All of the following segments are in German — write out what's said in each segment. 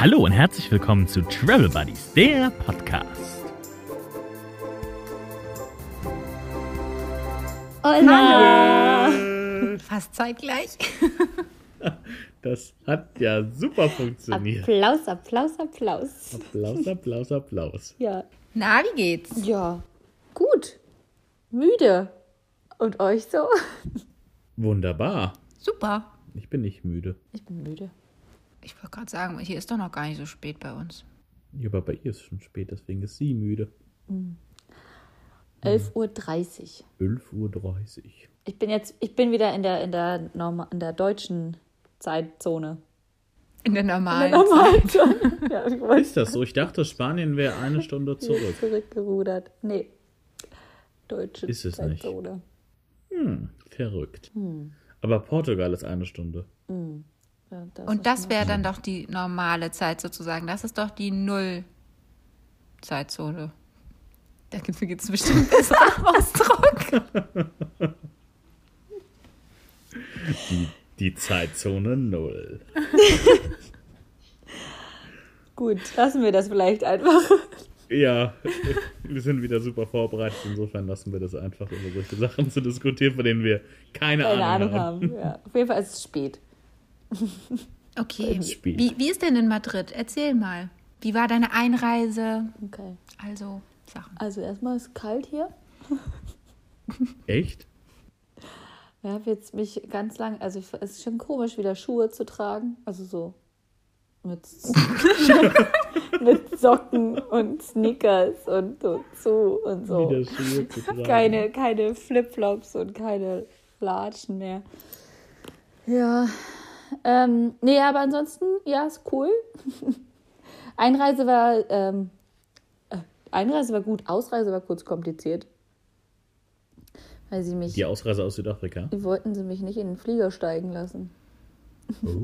Hallo und herzlich willkommen zu Travel Buddies, der Podcast. Hola! Fast zeitgleich. Das hat ja super funktioniert. Applaus, Applaus, Applaus. Applaus, Applaus, Applaus. Ja. Na, wie geht's? Ja, gut. Müde. Und euch so? Wunderbar. Super. Ich bin nicht müde. Ich bin müde. Ich wollte gerade sagen, hier ist doch noch gar nicht so spät bei uns. Ja, aber bei ihr ist es schon spät, deswegen ist sie müde. 11.30 Uhr. 11.30 Uhr. Ich bin jetzt, ich bin wieder in der, in der, Norma, in der deutschen Zeitzone. In der In normalen der Zeit. normalen Zeit. ja, Ist das so? Ich dachte, Spanien wäre eine Stunde zurück. zurückgerudert. Nee. Deutsche Ist es nicht. Zeitzone. Hm, verrückt. Aber Portugal ist eine Stunde. Ja, das Und das wäre dann doch die normale Zeit sozusagen. Das ist doch die Null-Zeitzone. Da gibt es bestimmt einen besseren Ausdruck. Die, die Zeitzone Null. Gut, lassen wir das vielleicht einfach. Ja, wir sind wieder super vorbereitet. Insofern lassen wir das einfach, über solche Sachen zu diskutieren, von denen wir keine, Keine Ahnung, Ahnung haben. haben. Ja. Auf jeden Fall ist es spät. Okay. Wie, wie ist denn in Madrid? Erzähl mal. Wie war deine Einreise? Okay. Also, Sachen. Also erstmal ist es kalt hier. Echt? Ich habe jetzt mich ganz lang, also ich, es ist schon komisch, wieder Schuhe zu tragen. Also so mit, mit Socken und Sneakers und so zu und so. Keine, keine Flipflops und keine Latschen mehr. Ja. Ähm, nee, aber ansonsten, ja, ist cool. Einreise war, ähm, äh, Einreise war gut, Ausreise war kurz kompliziert. Weil sie mich, Die Ausreise aus Südafrika. wollten sie mich nicht in den Flieger steigen lassen. Oh.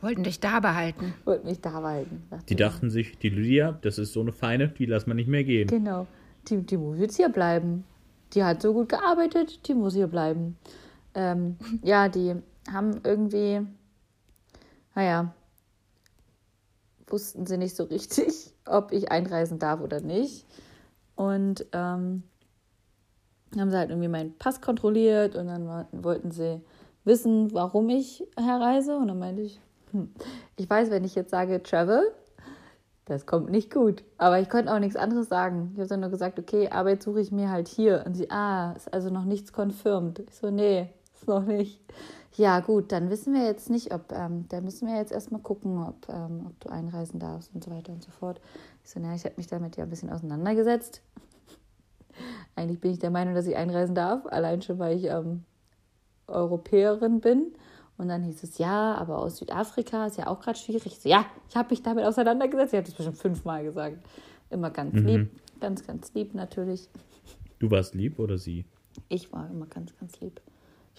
Wollten dich da behalten. Wollten mich da behalten. Die dachten sich, die Lydia, das ist so eine Feine, die lassen wir nicht mehr gehen. Genau. Die, die muss jetzt hier bleiben. Die hat so gut gearbeitet, die muss hier bleiben. Ähm, ja, die haben irgendwie, naja, wussten sie nicht so richtig, ob ich einreisen darf oder nicht. Und ähm, haben sie halt irgendwie meinen Pass kontrolliert und dann wollten sie wissen, warum ich herreise. Und dann meinte ich, hm, ich weiß, wenn ich jetzt sage Travel, das kommt nicht gut. Aber ich konnte auch nichts anderes sagen. Ich habe dann nur gesagt, okay, Arbeit suche ich mir halt hier. Und sie, ah, ist also noch nichts confirmed. Ich so, nee, ist noch nicht. Ja, gut, dann wissen wir jetzt nicht, ob, ähm, da müssen wir jetzt erstmal gucken, ob, ähm, ob du einreisen darfst und so weiter und so fort. Ich so, naja, ich habe mich damit ja ein bisschen auseinandergesetzt. Eigentlich bin ich der Meinung, dass ich einreisen darf, allein schon, weil ich ähm, Europäerin bin. Und dann hieß es, ja, aber aus Südafrika ist ja auch gerade schwierig. Ich so, ja, ich habe mich damit auseinandergesetzt. Ich habe das bestimmt fünfmal gesagt. Immer ganz lieb, ganz, ganz lieb natürlich. Du warst lieb oder sie? Ich war immer ganz, ganz lieb.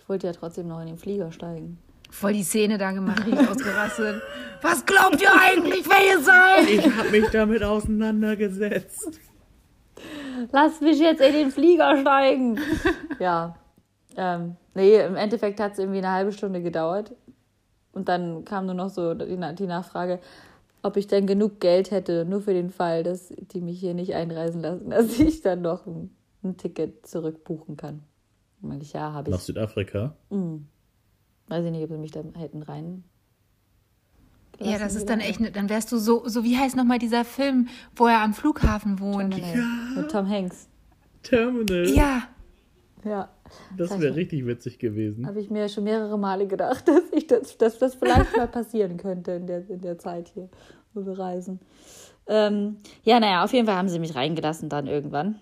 Ich wollte ja trotzdem noch in den Flieger steigen. Voll die Szene da gemacht, richtig ausgerastet. Was glaubt ihr eigentlich, wer ihr seid? Ich habe mich damit auseinandergesetzt. Lass mich jetzt in den Flieger steigen. ja. Ähm, nee, im Endeffekt hat es irgendwie eine halbe Stunde gedauert. Und dann kam nur noch so die, die Nachfrage, ob ich denn genug Geld hätte, nur für den Fall, dass die mich hier nicht einreisen lassen, dass ich dann noch ein, ein Ticket zurückbuchen kann. Meinte ich, ja, habe Nach ich. Südafrika? Weiß ich nicht, ob sie mich da hätten rein. Ja, das ist dann echt, ne- dann wärst du so, so wie heißt nochmal dieser Film, wo er am Flughafen wohnt? Mit Tom Hanks. Terminal. Ja, Ja. Das wäre richtig witzig gewesen. Habe ich mir schon mehrere Male gedacht, dass ich das, dass das vielleicht mal passieren könnte in der, in der Zeit hier, wo wir reisen. Ähm, ja, naja, auf jeden Fall haben sie mich reingelassen dann irgendwann.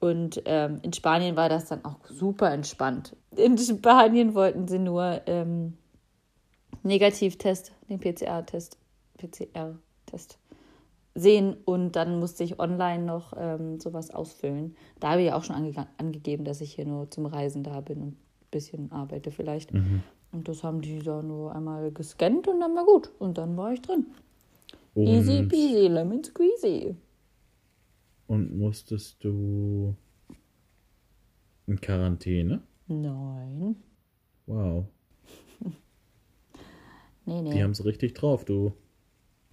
Und ähm, in Spanien war das dann auch super entspannt. In Spanien wollten sie nur ähm, Negativtest, den PCR-Test, PCR-Test sehen und dann musste ich online noch ähm, sowas ausfüllen. Da habe ich auch schon ange angegeben, dass ich hier nur zum Reisen da bin und ein bisschen arbeite vielleicht. Und das haben die da nur einmal gescannt und dann war gut. Und dann war ich drin. Easy Und, peasy, lemon squeezy. Und musstest du in Quarantäne? Nein. Wow. Nee, nee. Die haben es richtig drauf, du.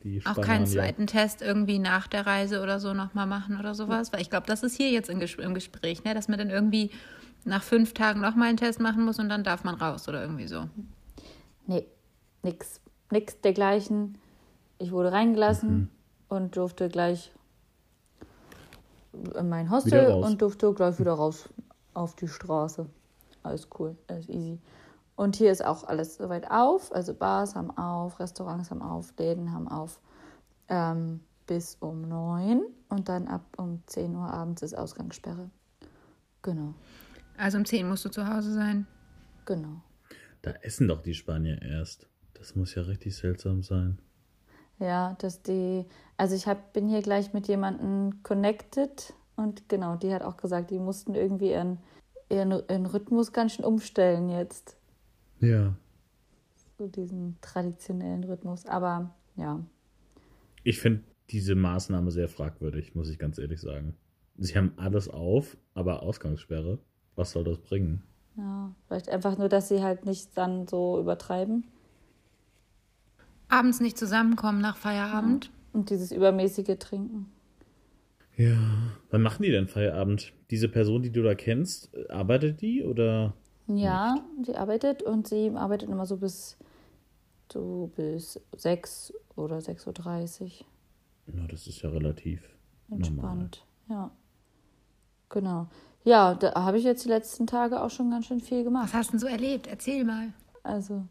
die Auch keinen zweiten Test irgendwie nach der Reise oder so nochmal machen oder sowas? Weil ich glaube, das ist hier jetzt im, Ges im Gespräch, ne? dass man dann irgendwie nach fünf Tagen nochmal einen Test machen muss und dann darf man raus oder irgendwie so. Nee, nix. Nix dergleichen. Ich wurde reingelassen Mhm. und durfte gleich in mein Hostel und durfte gleich wieder raus auf die Straße. Alles cool, alles easy. Und hier ist auch alles soweit auf. Also Bars haben auf, Restaurants haben auf, Läden haben auf. Ähm, bis um neun und dann ab um 10 Uhr abends ist Ausgangssperre. Genau, Also um 10 musst du zu Hause sein. genau. Da essen doch die Spanier erst. Das muss ja richtig seltsam sein. Ja, dass die, also ich hab, bin hier gleich mit jemandem connected und genau, die hat auch gesagt, die mussten irgendwie ihren, ihren, ihren Rhythmus ganz schön umstellen jetzt. Ja. So diesen traditionellen Rhythmus. Aber ja, Ich finde diese Maßnahme sehr fragwürdig, muss ich ganz ehrlich sagen. Sie haben alles auf, aber Ausgangssperre. Was soll das bringen? ja, vielleicht einfach nur, dass sie halt nicht dann so übertreiben Abends nicht zusammenkommen nach Feierabend. und dieses übermäßige Trinken. Ja. Wann machen die denn Feierabend? Diese Person, die du da kennst, arbeitet die oder? Ja, sie arbeitet und sie arbeitet immer so bis, so bis 6 oder 6.30 Uhr. Na, das ist ja relativ normal. Entspannt, ja. Genau. Ja, da habe ich jetzt die letzten Tage auch schon ganz schön viel gemacht. Was hast du denn so erlebt? Erzähl mal. Also,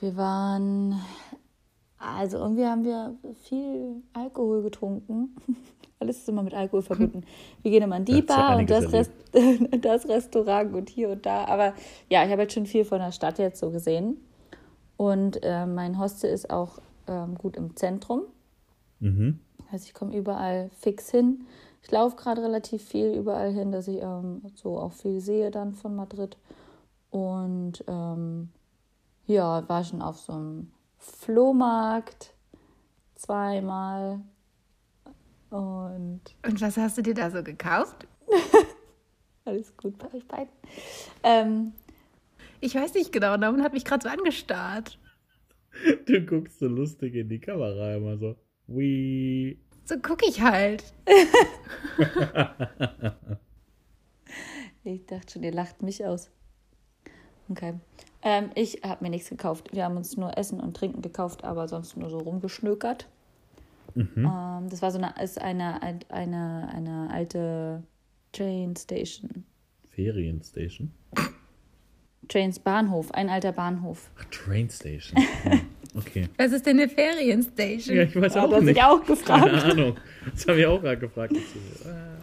wir waren, also irgendwie haben wir viel Alkohol getrunken. Alles ist immer mit Alkohol verbunden. Wir gehen immer in die Bar und das, Rest, das Restaurant und hier und da. Aber ja, ich habe jetzt schon viel von der Stadt jetzt so gesehen. Und äh, mein Hostel ist auch ähm, gut im Zentrum. Mhm. Also ich komme überall fix hin. Ich laufe gerade relativ viel überall hin, dass ich ähm, so auch viel sehe dann von Madrid. Und ähm, ja, war schon auf so einem Flohmarkt zweimal. Und Und was hast du dir da so gekauft? alles gut bei euch beiden. Ähm, Ich weiß nicht genau, Norman hat mich gerade so angestarrt. Du guckst so lustig in die Kamera immer so. Wie. So gucke ich halt. ich dachte schon, ihr lacht mich aus. Okay. Ähm, ich habe mir nichts gekauft. Wir haben uns nur Essen und Trinken gekauft, aber sonst nur so rumgeschnökert. Ähm, das war so eine, ist eine, eine, eine alte Train Station. Ferienstation. Trains Bahnhof, ein alter Bahnhof. Ach, Train Station. Hm, Okay. Was ist denn eine Ferienstation? Ja, ich weiß auch das hab nicht. ich auch gefragt. Keine Ahnung. Das habe ich auch gerade gefragt.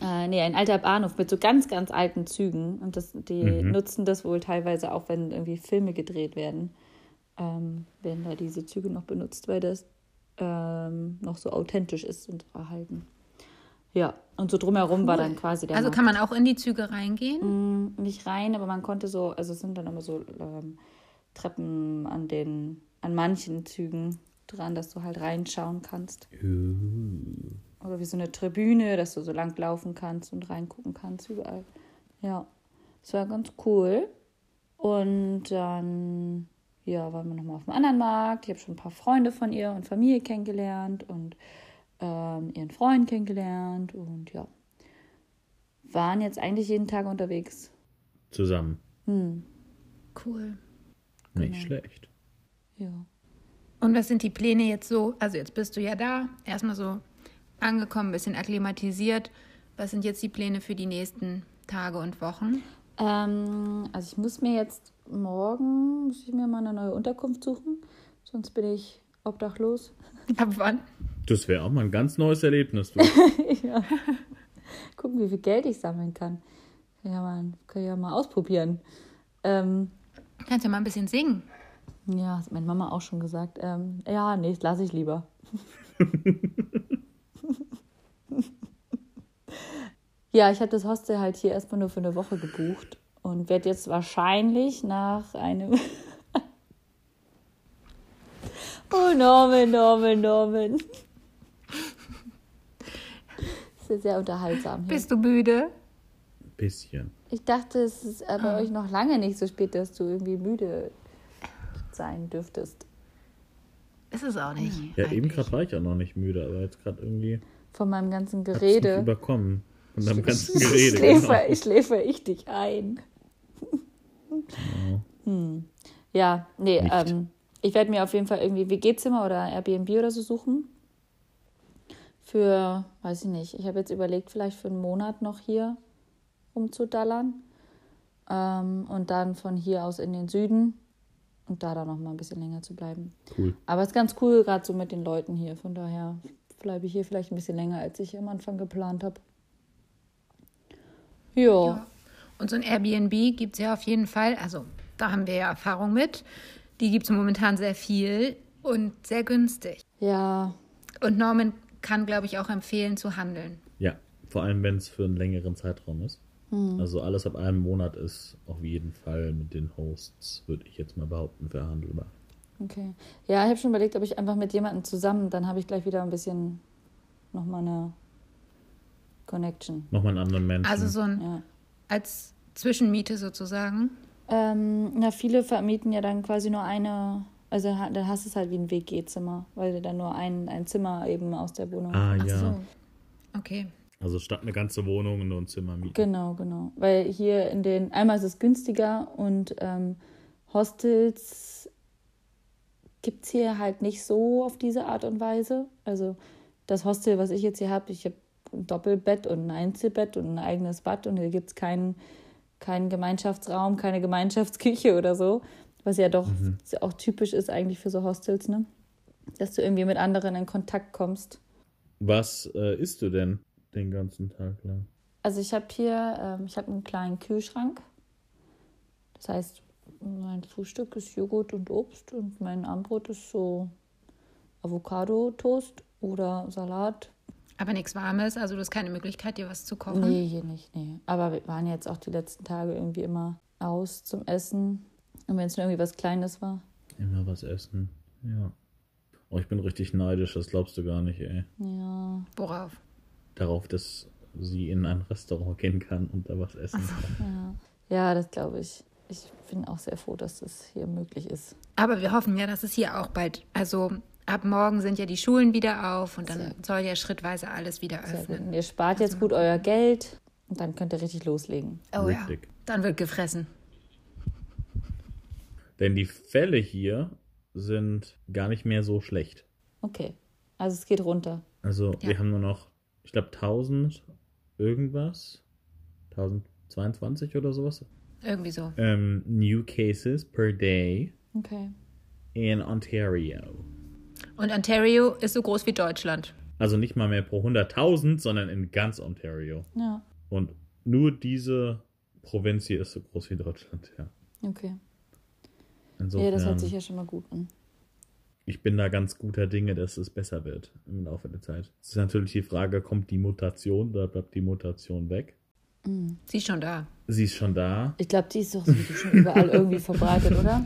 Äh, nee, ein alter Bahnhof mit so ganz, ganz alten Zügen. Und das, die nutzen das wohl teilweise auch, wenn irgendwie Filme gedreht werden. Ähm, werden da diese Züge noch benutzt, weil das ähm, noch so authentisch ist und erhalten. Ja, und so drumherum war dann quasi der Also Markt. kann man auch in die Züge reingehen? Mm, nicht rein, aber man konnte so, also es sind dann immer so ähm, Treppen an den, an manchen Zügen dran, dass du halt reinschauen kannst. Oder wie so eine Tribüne, dass du so lang laufen kannst und reingucken kannst überall. Ja, das war ganz cool. Und dann, ja, waren wir nochmal auf dem anderen Markt. Ich habe schon ein paar Freunde von ihr und Familie kennengelernt und ähm, ihren Freund kennengelernt und ja, waren jetzt eigentlich jeden Tag unterwegs. Zusammen. Hm, Cool. Nicht Genau. schlecht. ja. Und was sind die Pläne jetzt so? Also jetzt bist du ja da, erstmal so angekommen, ein bisschen akklimatisiert. Was sind jetzt die Pläne für die nächsten Tage und Wochen? Ähm, also ich muss mir jetzt morgen, muss ich mir mal eine neue Unterkunft suchen, sonst bin ich obdachlos. Ab wann? Das wäre auch mal ein ganz neues Erlebnis. Du. ja. Gucken, wie viel Geld ich sammeln kann. Ja mal, kann ja mal ausprobieren. Ähm, Kannst ja mal ein bisschen singen. ja, hat meine Mama auch schon gesagt. Ähm, ja, nee, das lasse ich lieber. ja, ich habe das Hostel halt hier erstmal nur für eine Woche gebucht und werde jetzt wahrscheinlich nach einem. oh, Norman, Norman, Norman. Das ist ja sehr unterhaltsam hier. Bist du müde? Bisschen. Ich dachte, es ist äh, bei euch noch lange nicht so spät, dass du irgendwie müde sein dürftest. Ist es auch nicht. Ja, eigentlich. eben gerade war ich auch noch nicht müde, aber jetzt gerade irgendwie Von meinem ganzen es mich Gerede. überkommen. Von deinem ganzen Gerede. schläfer, genau. ich schläfer ich dich ein. Hm. Ja, nee, ähm, ich werde mir auf jeden Fall irgendwie WG-Zimmer oder Airbnb oder so suchen. Für, weiß ich nicht, ich habe jetzt überlegt, vielleicht für einen Monat noch hier rumzudallern. Ähm, und dann von hier aus in den Süden und da dann noch mal ein bisschen länger zu bleiben. Cool. Aber es ist ganz cool, gerade so mit den Leuten hier. Von daher bleibe ich hier vielleicht ein bisschen länger, als ich am Anfang geplant habe. Jo. Ja. Und so ein Airbnb gibt es ja auf jeden Fall. Also da haben wir ja Erfahrung mit. Die gibt es momentan sehr viel und sehr günstig. Ja, Und Norman kann, glaube ich, auch empfehlen zu handeln. Ja, vor allem wenn es für einen längeren Zeitraum ist. Also alles ab einem Monat ist auf jeden Fall mit den Hosts, würde ich jetzt mal behaupten, verhandelbar. Okay. Ja, ich habe schon überlegt, ob ich einfach mit jemandem zusammen, dann habe ich gleich wieder ein bisschen nochmal eine Connection. Nochmal einen anderen Menschen. Also so ein Ja. als Zwischenmiete sozusagen. Ähm, na, viele vermieten ja dann quasi nur eine, also dann hast du es halt wie ein WG-Zimmer, weil du dann nur ein, ein Zimmer eben aus der Wohnung. ah Ach ja. so. Okay. Also statt eine ganze Wohnung nur ein Zimmer mieten. Genau, genau. Weil hier in den, einmal ist es günstiger und ähm, Hostels gibt es hier halt nicht so auf diese Art und Weise. Also das Hostel, was ich jetzt hier habe, ich habe ein Doppelbett und ein Einzelbett und ein eigenes Bad und hier gibt es keinen keinen Gemeinschaftsraum, keine Gemeinschaftsküche oder so, was ja doch auch typisch ist eigentlich für so Hostels, ne? Dass du irgendwie mit anderen in Kontakt kommst. Was äh, isst du denn den ganzen Tag lang? Also ich habe hier, ähm, ich habe einen kleinen Kühlschrank. Das heißt, mein Frühstück ist Joghurt und Obst und mein Abendbrot ist so Avocado-Toast oder Salat. Aber nichts Warmes, also du hast keine Möglichkeit, dir was zu kochen. Nee, hier nicht, nee. Aber wir waren jetzt auch die letzten Tage irgendwie immer aus zum Essen. Und wenn es nur irgendwie was Kleines war. Immer was essen. Ja. Oh, ich bin richtig neidisch, das glaubst du gar nicht, ey. Ja, Worauf? Darauf, dass sie in ein Restaurant gehen kann und da was essen kann. ja. Ja, das glaube ich. Ich bin auch sehr froh, dass das hier möglich ist. Aber wir hoffen ja, dass es hier auch bald, also ab morgen sind ja die Schulen wieder auf und dann Sehr soll ja schrittweise alles wieder öffnen. Ihr spart jetzt gut euer Geld und dann könnt ihr richtig loslegen. Oh ja, Richtig. dann wird gefressen. Denn die Fälle hier sind gar nicht mehr so schlecht. Okay. Also es geht runter. Also Ja. wir haben nur noch, ich glaube, 1000 irgendwas. 1022 oder sowas. Irgendwie so. Ähm, new cases per day Okay. in Ontario. Und Ontario ist so groß wie Deutschland. Also nicht mal mehr pro 100.000, sondern in ganz Ontario. Ja, Und nur diese Provinz hier ist so groß wie Deutschland, ja. okay. Insofern, Ja, das hört sich ja schon mal gut an. ich bin da ganz guter Dinge, dass es besser wird im Laufe der Zeit. Es ist natürlich die Frage, kommt die Mutation oder bleibt die Mutation weg? Sie ist schon da. Sie ist schon da. Ich glaube, die ist doch sowieso schon überall irgendwie verbreitet, oder?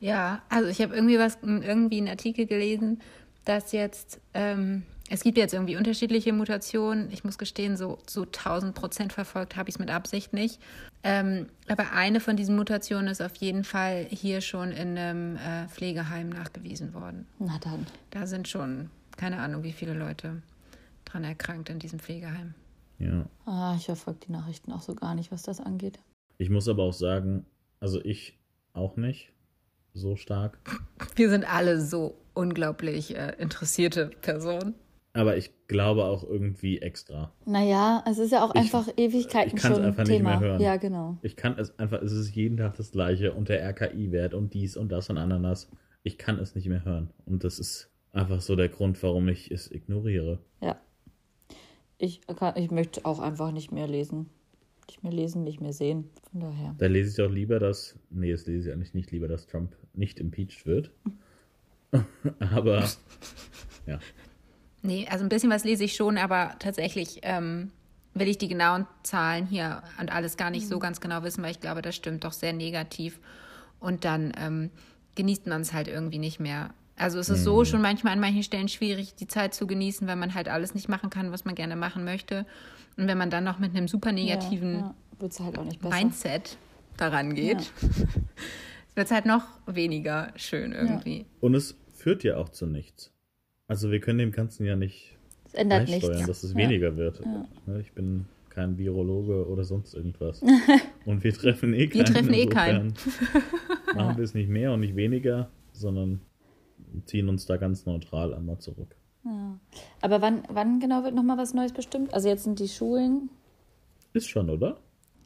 Ja, also ich habe irgendwie was, irgendwie einen Artikel gelesen, dass jetzt, ähm, es gibt jetzt irgendwie unterschiedliche Mutationen. Ich muss gestehen, so so 1000 Prozent verfolgt habe ich es mit Absicht nicht. Ähm, aber eine von diesen Mutationen ist auf jeden Fall hier schon in einem äh, Pflegeheim nachgewiesen worden. Na dann. Da sind schon, keine Ahnung, wie viele Leute dran erkrankt in diesem Pflegeheim. Ja. Ah, ich verfolge die Nachrichten auch so gar nicht, was das angeht. Ich muss aber auch sagen, also ich auch nicht so stark. Wir sind alle so unglaublich äh, interessierte Personen. Aber ich glaube auch irgendwie extra. Naja, es ist ja auch Ich- einfach Ewigkeiten ich schon einfach nicht Thema. mehr hören. Ja, genau. Ich kann es einfach, es ist jeden Tag das gleiche und der RKI-Wert und dies und das und Ananas. Ich kann es nicht mehr hören. Und das ist einfach so der Grund, warum ich es ignoriere. Ja. Ich, kann, ich möchte auch einfach nicht mehr lesen. Nicht mehr lesen, nicht mehr sehen. Von daher. Da lese ich doch lieber, dass, nee, das lese ich eigentlich nicht lieber, dass Trump nicht impeached wird. Aber, ja. Nee, also ein bisschen was lese ich schon, aber tatsächlich ähm, will ich die genauen Zahlen hier und alles gar nicht so ganz genau wissen, weil ich glaube, das stimmt doch sehr negativ. Und dann ähm, genießt man es halt irgendwie nicht mehr. Also es ist so schon manchmal an manchen Stellen schwierig, die Zeit zu genießen, weil man halt alles nicht machen kann, was man gerne machen möchte. Und wenn man dann noch mit einem super negativen Ja, ja. Wird es halt auch nicht besser. Mindset daran geht, wird es halt noch weniger schön irgendwie. Und es führt ja auch zu nichts. Also wir können dem Ganzen ja nicht Es ändert nichts. dass es Ja. weniger wird. Ne, Ich bin kein Virologe oder sonst irgendwas. Und wir treffen eh keinen. Wir treffen eh keinen. Machen wir es nicht mehr und nicht weniger, sondern ziehen uns da ganz neutral einmal zurück. Aber wann, wann genau wird nochmal was Neues bestimmt? Also jetzt sind die Schulen. Ist schon, oder?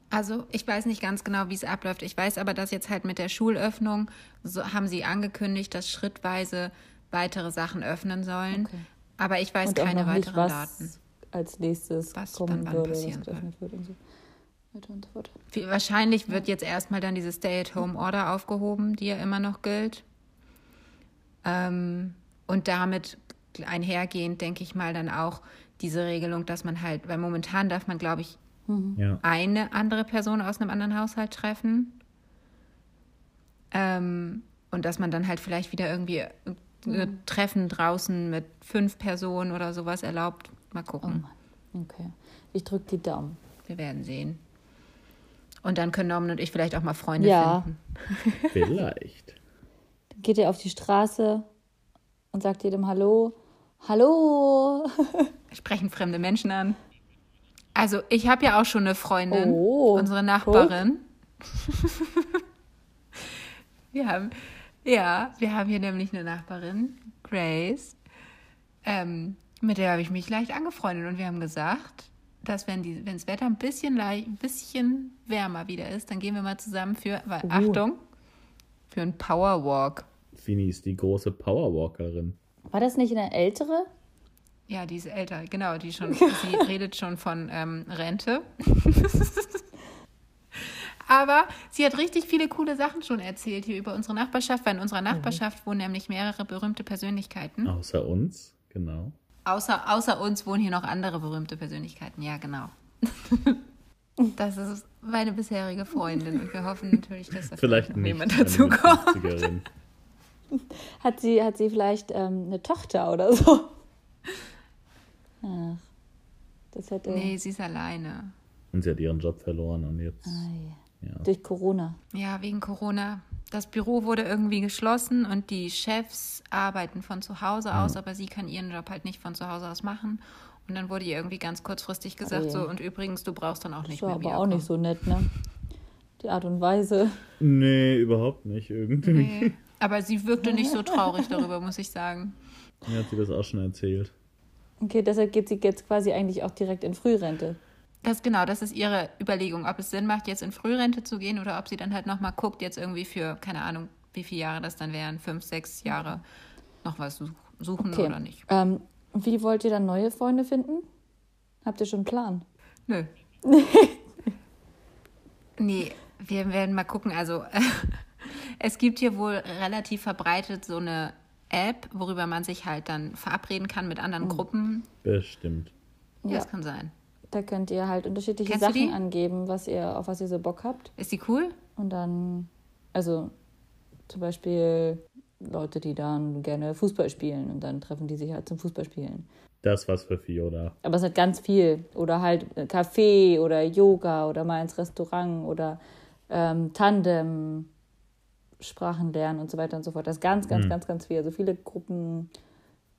Also ich weiß nicht ganz genau, wie es abläuft. Ich weiß aber, dass jetzt halt mit der Schulöffnung so haben sie angekündigt, dass schrittweise weitere Sachen öffnen sollen. Okay. Aber ich weiß und auch keine weiteren was Daten. als nächstes Was kommen dann wann würde, passieren wird und so. Weiter und so fort. Wie- Wahrscheinlich wird jetzt erstmal dann diese Stay-at-Home-Order aufgehoben, die ja immer noch gilt. Ähm, und damit einhergehend, denke ich mal, dann auch diese Regelung, dass man halt, weil momentan darf man, glaube ich, Ja. eine andere Person aus einem anderen Haushalt treffen. Ähm, und dass man dann halt vielleicht wieder irgendwie äh, Treffen draußen mit fünf Personen oder sowas erlaubt. Mal Oh gucken. Mann. Okay. Ich drücke die Daumen. Wir werden sehen. Und dann können Norman und ich vielleicht auch mal Freunde Ja. finden. Vielleicht. Geht ihr auf die Straße und sagt jedem Hallo. Hallo! Sprechen fremde Menschen an. Also, ich habe ja auch schon eine Freundin, Oh, unsere Nachbarin. wir haben, ja, wir haben hier nämlich eine Nachbarin, Grace. Ähm, mit der habe ich mich leicht angefreundet und wir haben gesagt, dass wenn die, wenn das Wetter ein bisschen leicht, ein bisschen wärmer wieder ist, dann gehen wir mal zusammen für, weil, Achtung, für einen Powerwalk. Fini ist die große Powerwalkerin. War das nicht eine ältere? Ja, die ist älter, genau, die schon, sie redet schon von ähm, Rente. Aber sie hat richtig viele coole Sachen schon erzählt hier über unsere Nachbarschaft, weil in unserer Nachbarschaft wohnen nämlich mehrere berühmte Persönlichkeiten. Außer uns, genau. Außer, außer uns wohnen hier noch andere berühmte Persönlichkeiten, ja, genau. Das ist meine bisherige Freundin und wir hoffen natürlich, dass da Vielleicht jemand eine dazu kommt. 50erin. Hat sie, hat sie vielleicht ähm, eine Tochter oder so? Ach, das hätte. Nee, sie ist alleine. Und sie hat ihren Job verloren und jetzt. Ei. Ja. Durch Corona. Ja, wegen Corona. Das Büro wurde irgendwie geschlossen und die Chefs arbeiten von zu Hause aus, aber sie kann ihren Job halt nicht von zu Hause aus machen. Und dann wurde ihr irgendwie ganz kurzfristig gesagt, Oh so, und übrigens, du brauchst dann auch Das nicht war mehr aber auch nicht so nett, ne? Die Art und Weise. Nee, überhaupt nicht irgendwie. Nee. Aber sie wirkte nicht so traurig darüber, muss ich sagen. Mir hat sie das auch schon erzählt. Okay, deshalb geht sie jetzt quasi eigentlich auch direkt in Frührente. Das genau, das ist ihre Überlegung, ob es Sinn macht, jetzt in Frührente zu gehen oder ob sie dann halt nochmal guckt, jetzt irgendwie für, keine Ahnung, wie viele Jahre das dann wären, fünf, sechs Jahre, noch was such- suchen Okay. oder nicht. Ähm, wie wollt ihr dann neue Freunde finden? Habt ihr schon einen Plan? Nö. nee, wir werden mal gucken. Also, es gibt hier wohl relativ verbreitet so eine App, worüber man sich halt dann verabreden kann mit anderen Gruppen. Bestimmt. Ja, Ja. das kann sein. Da könnt ihr halt unterschiedliche Kennst Sachen angeben, was ihr, auf was ihr so Bock habt. Ist die cool? Und dann, also zum Beispiel Leute, die dann gerne Fußball spielen und dann treffen die sich halt zum Fußballspielen. Das was für Fiona. Aber es hat ganz viel. Oder halt Café oder Yoga oder mal ins Restaurant oder ähm, Tandem, Sprachen lernen und so weiter und so fort. Das ist ganz, ganz, ganz, ganz viel. Also viele Gruppen,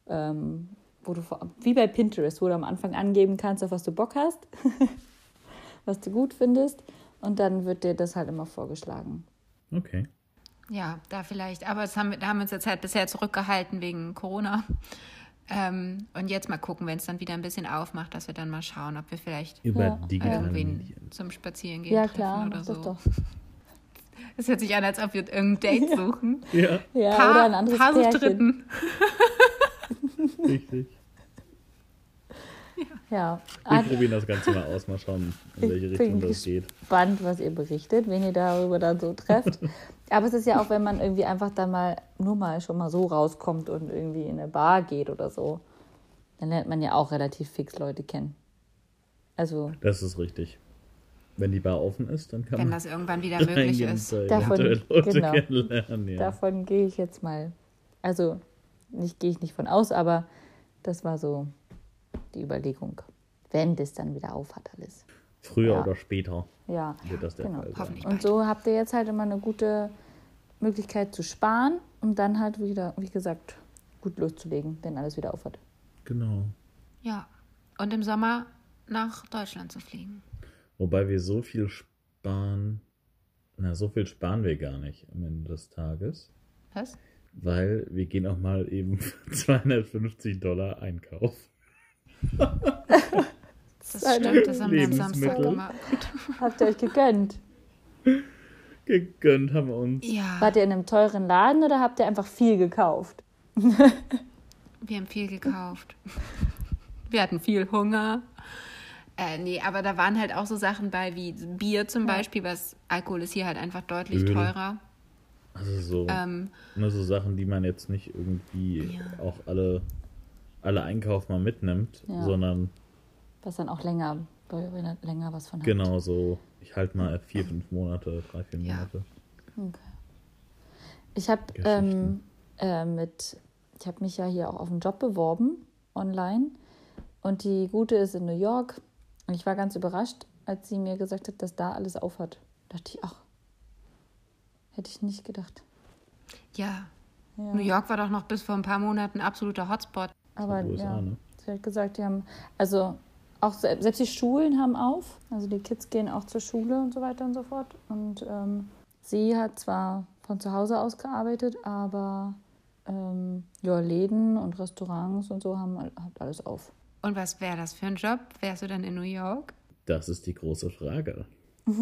ähm, wo du vor, wie bei Pinterest, wo du am Anfang angeben kannst, auf was du Bock hast, was du gut findest. Und dann wird dir das halt immer vorgeschlagen. Okay. Ja, da vielleicht. Aber das haben, wir- da haben wir uns jetzt halt bisher zurückgehalten wegen Corona. Ähm, und jetzt mal gucken, wenn es dann wieder ein bisschen aufmacht, dass wir dann mal schauen, ob wir vielleicht Über Ja. irgendwen zum Spazierengehen Ja, treffen klar, oder so. das doch. Es hört sich an, als ob wir irgendein Date suchen. Ja, Ja, Paar, oder ein anderes Paar sucht. Dritten. richtig. Ja, Wir probieren das Ganze mal aus, mal schauen, in welche Ich Richtung bin das geht. spannend, was ihr berichtet, wenn ihr darüber dann so trefft. Aber es ist ja auch, wenn man irgendwie einfach dann mal nur mal schon mal so rauskommt und irgendwie in eine Bar geht oder so, dann lernt man ja auch relativ fix Leute kennen. Also Das ist richtig. Wenn die Bar offen ist, dann kann Wenn man das irgendwann wieder möglich ist. und, Davon- genau. Ja. davon gehe ich jetzt mal. Also nicht gehe ich nicht von aus, aber das war so die Überlegung. Wenn das dann wieder auf hat alles. Früher Ja. oder später Ja, wird das der Genau. Fall sein. Hoffentlich Und so habt ihr jetzt halt immer eine gute Möglichkeit zu sparen, um dann halt wieder, wie gesagt, gut loszulegen, wenn alles wieder aufhat. Genau. Ja. Und im Sommer nach Deutschland zu fliegen. Wobei wir so viel sparen, na, so viel sparen wir gar nicht am Ende des Tages, Was? weil wir gehen auch mal eben für 250 Dollar einkaufen. Das stimmt, das haben wir am Samstag gemacht. Habt ihr euch gegönnt? Gegönnt haben wir uns. Ja, Wart ihr in einem teuren Laden oder habt ihr einfach viel gekauft? wir haben viel gekauft. Wir hatten viel Hunger. Äh, nee, aber da waren halt auch so Sachen bei wie Bier zum Beispiel, was Alkohol ist hier halt einfach deutlich Öl. teurer. Also so, Ähm, nur so Sachen, die man jetzt nicht irgendwie Ja. auch alle, alle Einkauf mal mitnimmt, Ja. sondern Was dann auch länger, länger was von habt. genau so, ich halte mal vier, fünf Monate, drei, vier Ja. Monate. Ich habe ähm, äh, mit, ich habe mich ja hier auch auf einen Job beworben online und die Gute ist in New York und ich war ganz überrascht, als sie mir gesagt hat, dass da alles aufhat. Da dachte ich, ach, hätte ich nicht gedacht. ja, Ja. New York war doch noch bis vor ein paar Monaten ein absoluter Hotspot. Aber USA, ja, ne? sie hat gesagt, die haben, also auch se- selbst die Schulen haben auf, also die Kids gehen auch zur Schule und so weiter und so fort. Und ähm, sie hat zwar von zu Hause aus gearbeitet, aber ähm, ja, Läden und Restaurants und so haben all- hat alles auf. Und was wäre das für ein Job? Wärst du dann in New York? Das ist die große Frage.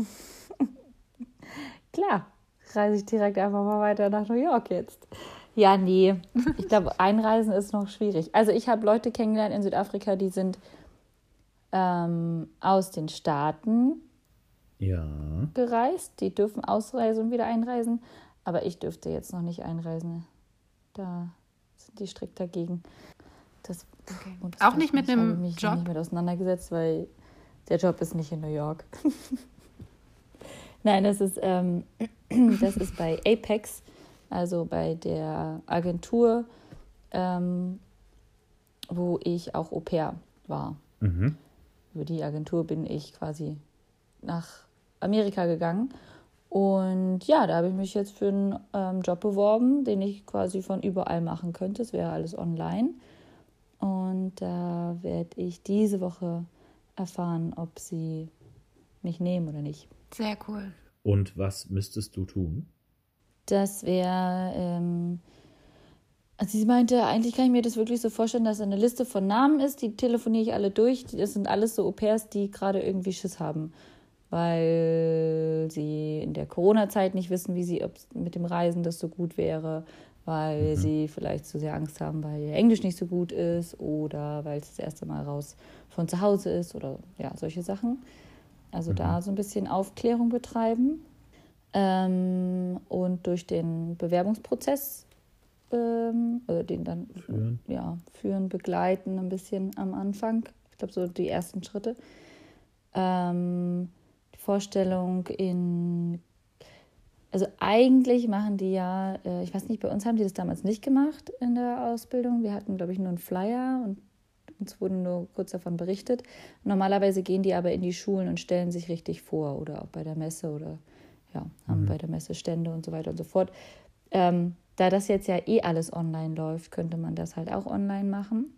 Klar, reise ich direkt einfach mal weiter nach New York jetzt. Ja, nee, ich glaube, einreisen ist noch schwierig. Also ich habe Leute kennengelernt in Südafrika, die sind ähm, aus den Staaten Ja, gereist. Die dürfen ausreisen und wieder einreisen. Aber ich dürfte jetzt noch nicht einreisen. Da sind die strikt dagegen. Das, Okay. und Auch nicht ich mit Ich habe einem mich Job? nicht mit auseinandergesetzt, weil der Job ist nicht in New York. Nein, das ist, ähm, das ist bei Apex, also bei der Agentur, ähm, wo ich auch Au pair war. mhm. Über die Agentur bin ich quasi nach Amerika gegangen. Und ja, da habe ich mich jetzt für einen ähm, Job beworben, den ich quasi von überall machen könnte. Es wäre alles online. Und da werde ich diese Woche erfahren, ob sie mich nehmen oder nicht. Sehr cool. Und was müsstest du tun? Das wäre, ähm, also sie meinte, eigentlich kann ich mir das wirklich so vorstellen, dass eine Liste von Namen ist, die telefoniere ich alle durch. Das sind alles so Au pairs, die gerade irgendwie Schiss haben, weil sie in der Corona-Zeit nicht wissen, wie sie ob mit dem Reisen das so gut wäre, weil sie vielleicht zu sehr Angst haben, weil ihr Englisch nicht so gut ist oder weil es das erste Mal raus von zu Hause ist oder ja, solche Sachen. Also da so ein bisschen Aufklärung betreiben. Ähm, und durch den Bewerbungsprozess ähm, oder den dann Führen. Ja, führen, begleiten ein bisschen am Anfang. Ich glaube, so die ersten Schritte. Ähm, die Vorstellung in also eigentlich machen die ja, äh, ich weiß nicht, bei uns haben die das damals nicht gemacht in der Ausbildung. Wir hatten, glaube ich, nur einen Flyer und uns wurde nur kurz davon berichtet. Normalerweise gehen die aber in die Schulen und stellen sich richtig vor oder auch bei der Messe oder ja, haben bei der Messe Stände und so weiter und so fort. Ähm, da das jetzt ja eh alles online läuft, könnte man das halt auch online machen.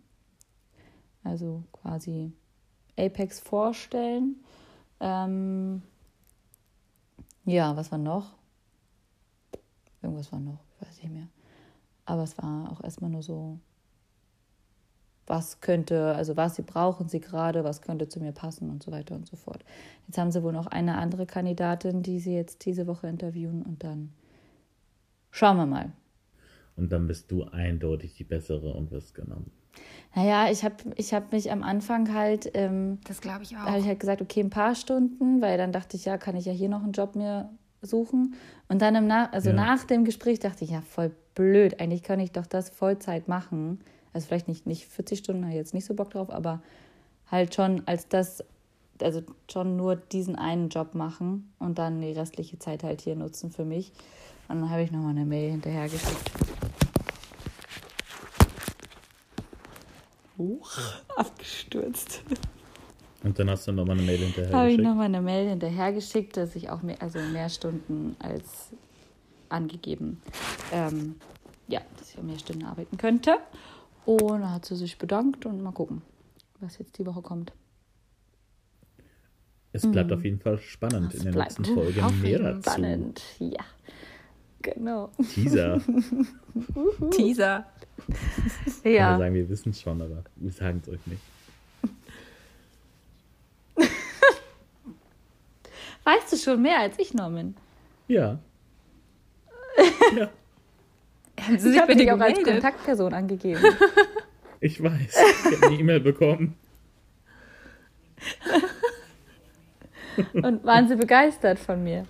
Also quasi Apex vorstellen. Ähm, ja, was war noch? Irgendwas war noch, ich weiß nicht mehr. Aber es war auch erstmal nur so, was könnte, also was sie brauchen sie gerade, was könnte zu mir passen und so weiter und so fort. Jetzt haben sie wohl noch eine andere Kandidatin, die sie jetzt diese Woche interviewen und dann schauen wir mal. Und dann bist du eindeutig die bessere und wirst genommen. Naja, ich habe ich hab mich am Anfang halt, ähm, Das glaube ich da habe auch. ich halt gesagt, okay, ein paar Stunden, weil dann dachte ich, ja, kann ich ja hier noch einen Job mir suchen. Und dann im Nach also Ja. nach dem Gespräch dachte ich, ja, voll blöd, eigentlich kann ich doch das Vollzeit machen. Also vielleicht nicht, nicht 40 Stunden, habe ich jetzt nicht so Bock drauf, aber halt schon als das, also schon nur diesen einen Job machen und dann die restliche Zeit halt hier nutzen für mich. Und dann habe ich nochmal eine Mail hinterhergeschickt. Huch, abgestürzt. Und dann hast du nochmal eine Mail hinterher Habe ich geschickt. nochmal eine Mail hinterhergeschickt, dass ich auch mehr, also mehr Stunden als angegeben, ähm, ja, dass ich an mehr Stunden arbeiten könnte. Und da hat sie sich bedankt und mal gucken, was jetzt die Woche kommt. Es bleibt auf jeden Fall spannend Es in der bleibt nächsten Folge auf mehr jeden dazu. Spannend, ja. Genau. Teaser. Teaser. Ja. Wir Ja, sagen, wir wissen es schon, aber wir sagen es euch nicht. Weißt du schon mehr als ich, Norman? Ja. ja, Haben Sie Ich sich habe bei dir auch als? Kontaktperson angegeben. ich weiß. Ich habe eine E-Mail bekommen. Und waren sie begeistert von mir?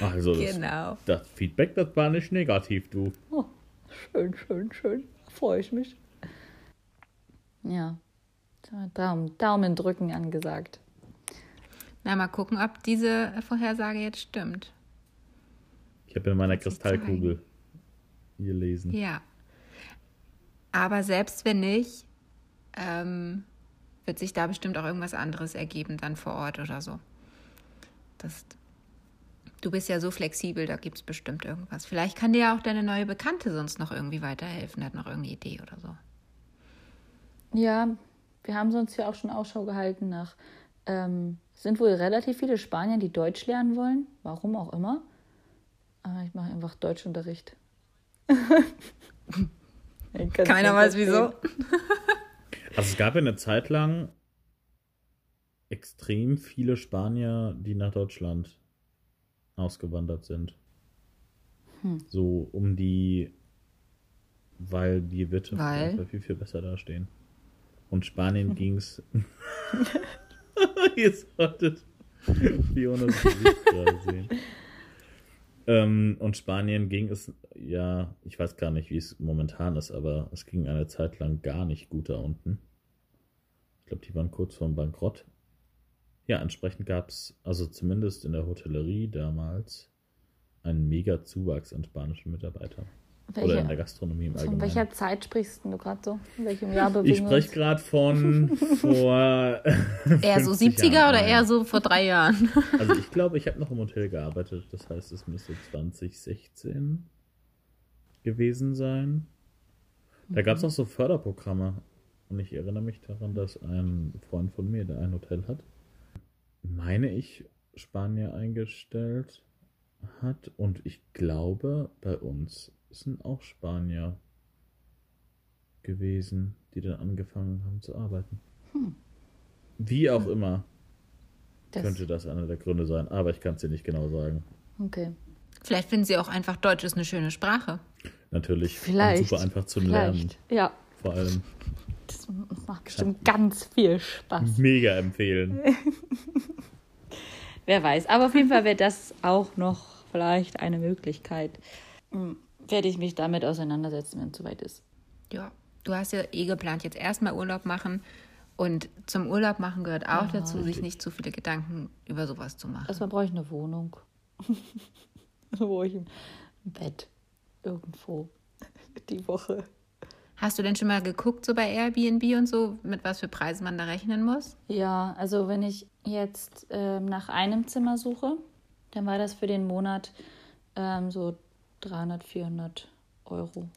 Also, das, Genau. das Feedback, das war nicht negativ, du. Oh, schön, schön, schön. Freue ich mich. Ja. Daumen, Daumen drücken angesagt. Na, mal gucken, ob diese Vorhersage jetzt stimmt. Ich habe in meiner Kristallkugel gelesen. Ja. Aber selbst wenn nicht, ähm, wird sich da bestimmt auch irgendwas anderes ergeben dann vor Ort oder so. Das, du bist ja so flexibel, da gibt es bestimmt irgendwas. Vielleicht kann dir ja auch deine neue Bekannte sonst noch irgendwie weiterhelfen, hat noch irgendeine Idee oder so. Ja, wir haben sonst ja auch schon Ausschau gehalten nach. Ähm, es sind wohl relativ viele Spanier, die Deutsch lernen wollen. Warum auch immer. Aber ich mache einfach Deutschunterricht. Keiner weiß wieso. Also es gab ja eine Zeit lang extrem viele Spanier, die nach Deutschland ausgewandert sind. Hm. So um die, weil die Wirtschaft Weil? viel, viel besser dastehen. Und Spanien ging's. Ihr solltet Fionas Gesicht gerade sehen. Ähm, und Spanien ging es, ja, ich weiß gar nicht, wie es momentan ist, aber es ging eine Zeit lang gar nicht gut da unten. Ich glaube, die waren kurz vorm Bankrott. Ja, entsprechend gab es, also zumindest in der Hotellerie damals, einen mega Zuwachs an spanischen Mitarbeitern. Oder in der Welche, Gastronomie im von Allgemeinen. welcher Zeit sprichst du gerade so? In welchem Jahr bewegen Ich spreche gerade von vor. Eher so 50 70er Jahren. oder eher so vor drei Jahren? Also ich glaube, ich habe noch im Hotel gearbeitet. Das heißt, es müsste 2016 gewesen sein. Da gab es noch so Förderprogramme. Und ich erinnere mich daran, dass ein Freund von mir, der ein Hotel hat, meine ich, Spanier eingestellt hat. Und ich glaube, bei uns sind auch Spanier gewesen, die dann angefangen haben zu arbeiten. Wie auch immer Das, könnte das einer der Gründe sein, aber ich kann es dir nicht genau sagen. okay. Vielleicht finden sie auch einfach, Deutsch ist eine schöne Sprache. Natürlich Vielleicht. super einfach zum Lernen. Ja, Vor allem das macht bestimmt ganz viel Spaß. mega empfehlen. Wer weiß. Aber auf jeden Fall wäre das auch noch vielleicht eine Möglichkeit. Werde ich mich damit auseinandersetzen, wenn es soweit ist. Ja, du hast ja eh geplant, jetzt erstmal Urlaub machen. Und zum Urlaub machen gehört auch dazu, sich nicht zu viele Gedanken über sowas zu machen. Erstmal brauche ich eine Wohnung. Wo ich im Bett irgendwo die Woche. Hast du denn schon mal geguckt, so bei Airbnb und so, mit was für Preisen man da rechnen muss? Ja, also wenn ich jetzt ähm, nach einem Zimmer suche, dann war das für den Monat ähm, so 300, 400 Euro.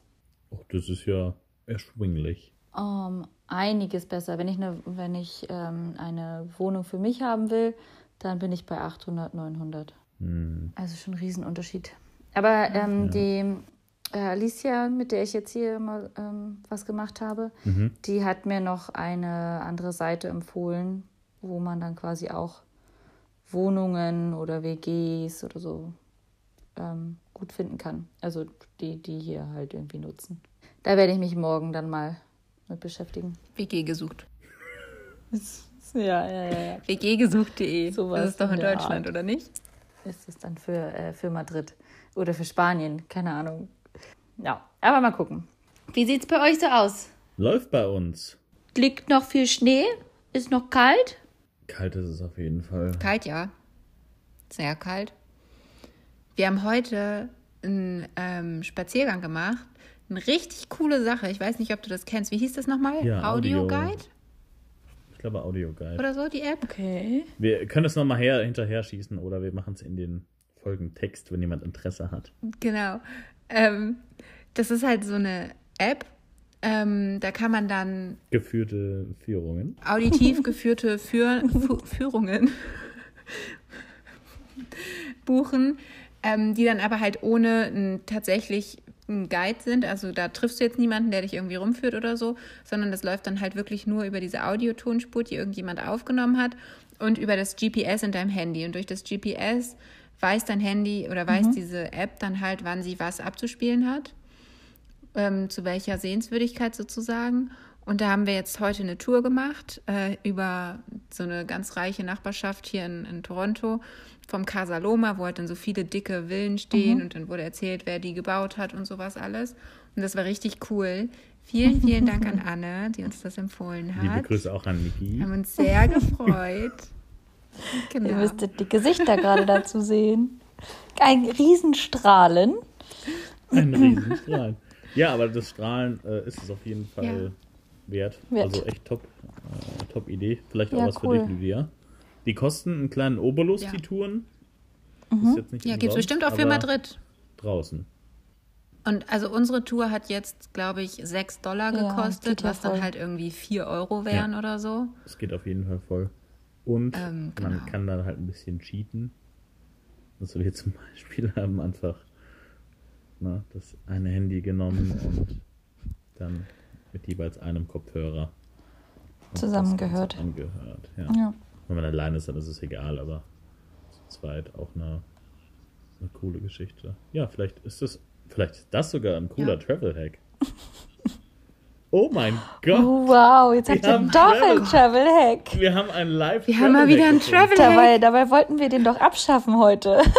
Oh, das ist ja erschwinglich. Ähm, einiges besser. Wenn ich, eine, wenn ich ähm, eine Wohnung für mich haben will, dann bin ich bei 800, 900. Hm. Also schon ein Riesenunterschied. Aber ähm, Ja. die äh, Alicia, mit der ich jetzt hier mal ähm, was gemacht habe, Mhm. die hat mir noch eine andere Seite empfohlen, wo man dann quasi auch Wohnungen oder WGs oder so ähm, gut finden kann. Also die, die hier halt irgendwie nutzen. Da werde ich mich morgen dann mal mit beschäftigen. WG gesucht. Ja, ja, ja. ja. WGgesucht.de. Sowas das ist doch in in Deutschland, Art. oder nicht? Ist es dann für, äh, für Madrid oder für Spanien? Keine Ahnung. Ja, aber mal gucken. Wie sieht's bei euch so aus? Läuft bei uns. Liegt noch viel Schnee? Ist noch kalt? Kalt ist es auf jeden Fall. Kalt, ja. Sehr kalt. Wir haben heute einen ähm, Spaziergang gemacht. Eine richtig coole Sache. Ich weiß nicht, ob du das kennst. Wie hieß das nochmal? Ja, Audio Audio. Guide Ich glaube Audio Guide. oder so, die App? Okay. Wir können es nochmal her, hinterher schießen oder wir machen es in den Folgentext, wenn jemand Interesse hat. Genau. Ähm, das ist halt so eine App. Ähm, da kann man dann Geführte Führungen. auditiv geführte Führ Führungen buchen, ähm, die dann aber halt ohne ein, tatsächlich ein Guide sind. Also da triffst du jetzt niemanden, der dich irgendwie rumführt oder so, sondern das läuft dann halt wirklich nur über diese Audiotonspur, die irgendjemand aufgenommen hat und über das GPS in deinem Handy. Und durch das GPS weiß dein Handy oder weiß diese App dann halt, wann sie was abzuspielen hat ähm, zu welcher Sehenswürdigkeit sozusagen. Und da haben wir jetzt heute eine Tour gemacht äh, über so eine ganz reiche Nachbarschaft hier in, in Toronto vom Casa Loma, wo halt dann so viele dicke Villen stehen und dann wurde erzählt, wer die gebaut hat und sowas alles. Und das war richtig cool. Vielen, vielen Dank an Anne, die uns das empfohlen hat. Liebe Grüße auch an Niki. Wir haben uns sehr gefreut. Ihr Genau. müsstet die Gesichter gerade dazu sehen. Ein Riesenstrahlen. Ein Riesenstrahlen. Ja, aber das Strahlen äh, ist es auf jeden Fall Ja. Wert. Wert. Also echt top, äh, top Idee. Vielleicht auch Ja, was cool. für dich, Lydia. Die kosten einen kleinen Obolus, Ja. die Touren. Mhm. Ist jetzt nicht Ja, gibt es bestimmt auch für Madrid. Draußen. Und also unsere Tour hat jetzt, glaube ich, 6 Dollar Ja, gekostet, was dann voll. halt irgendwie 4 Euro wären oder so. Es geht auf jeden Fall voll. Und Ähm, man genau. kann dann halt ein bisschen cheaten. Das wir zum Beispiel haben einfach na, das eine Handy genommen und dann mit jeweils einem Kopfhörer Zusammengehört. Angehört, ja. Ja. Wenn man alleine ist, dann ist es egal, aber zu zweit auch eine, eine coole Geschichte. Ja, vielleicht ist das, vielleicht ist das sogar ein cooler Ja. Travel-Hack. Oh mein Gott! Oh, wow, jetzt habt ihr doch Travel- einen Travel-Hack. Wir haben einen live Wir haben mal wieder einen. Travel Dabei, dabei wollten wir den doch abschaffen heute.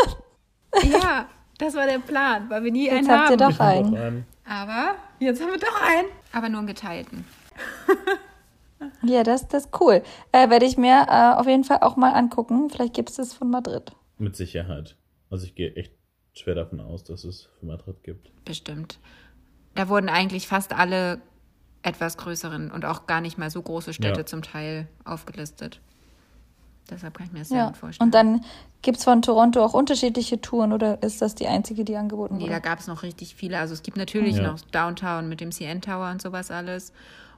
Ja, das war der Plan, weil wir nie Jetzt einen habt ihr haben. doch einen. Doch einen. Aber jetzt haben wir doch einen. Aber nur einen geteilten. Ja, das, das ist cool. Äh, Werde ich mir äh, auf jeden Fall auch mal angucken. Vielleicht gibt es das von Madrid. Mit Sicherheit. Also ich gehe echt schwer davon aus, dass es für Madrid gibt. Bestimmt. Da wurden eigentlich fast alle etwas größeren und auch gar nicht mal so große Städte Ja. zum Teil aufgelistet. Deshalb kann ich mir das sehr gut vorstellen. Und dann gibt es von Toronto auch unterschiedliche Touren oder ist das die einzige, die angeboten Nee, da wurde? gab es noch richtig viele. Also es gibt natürlich Ja. noch Downtown mit dem CN Tower und sowas alles.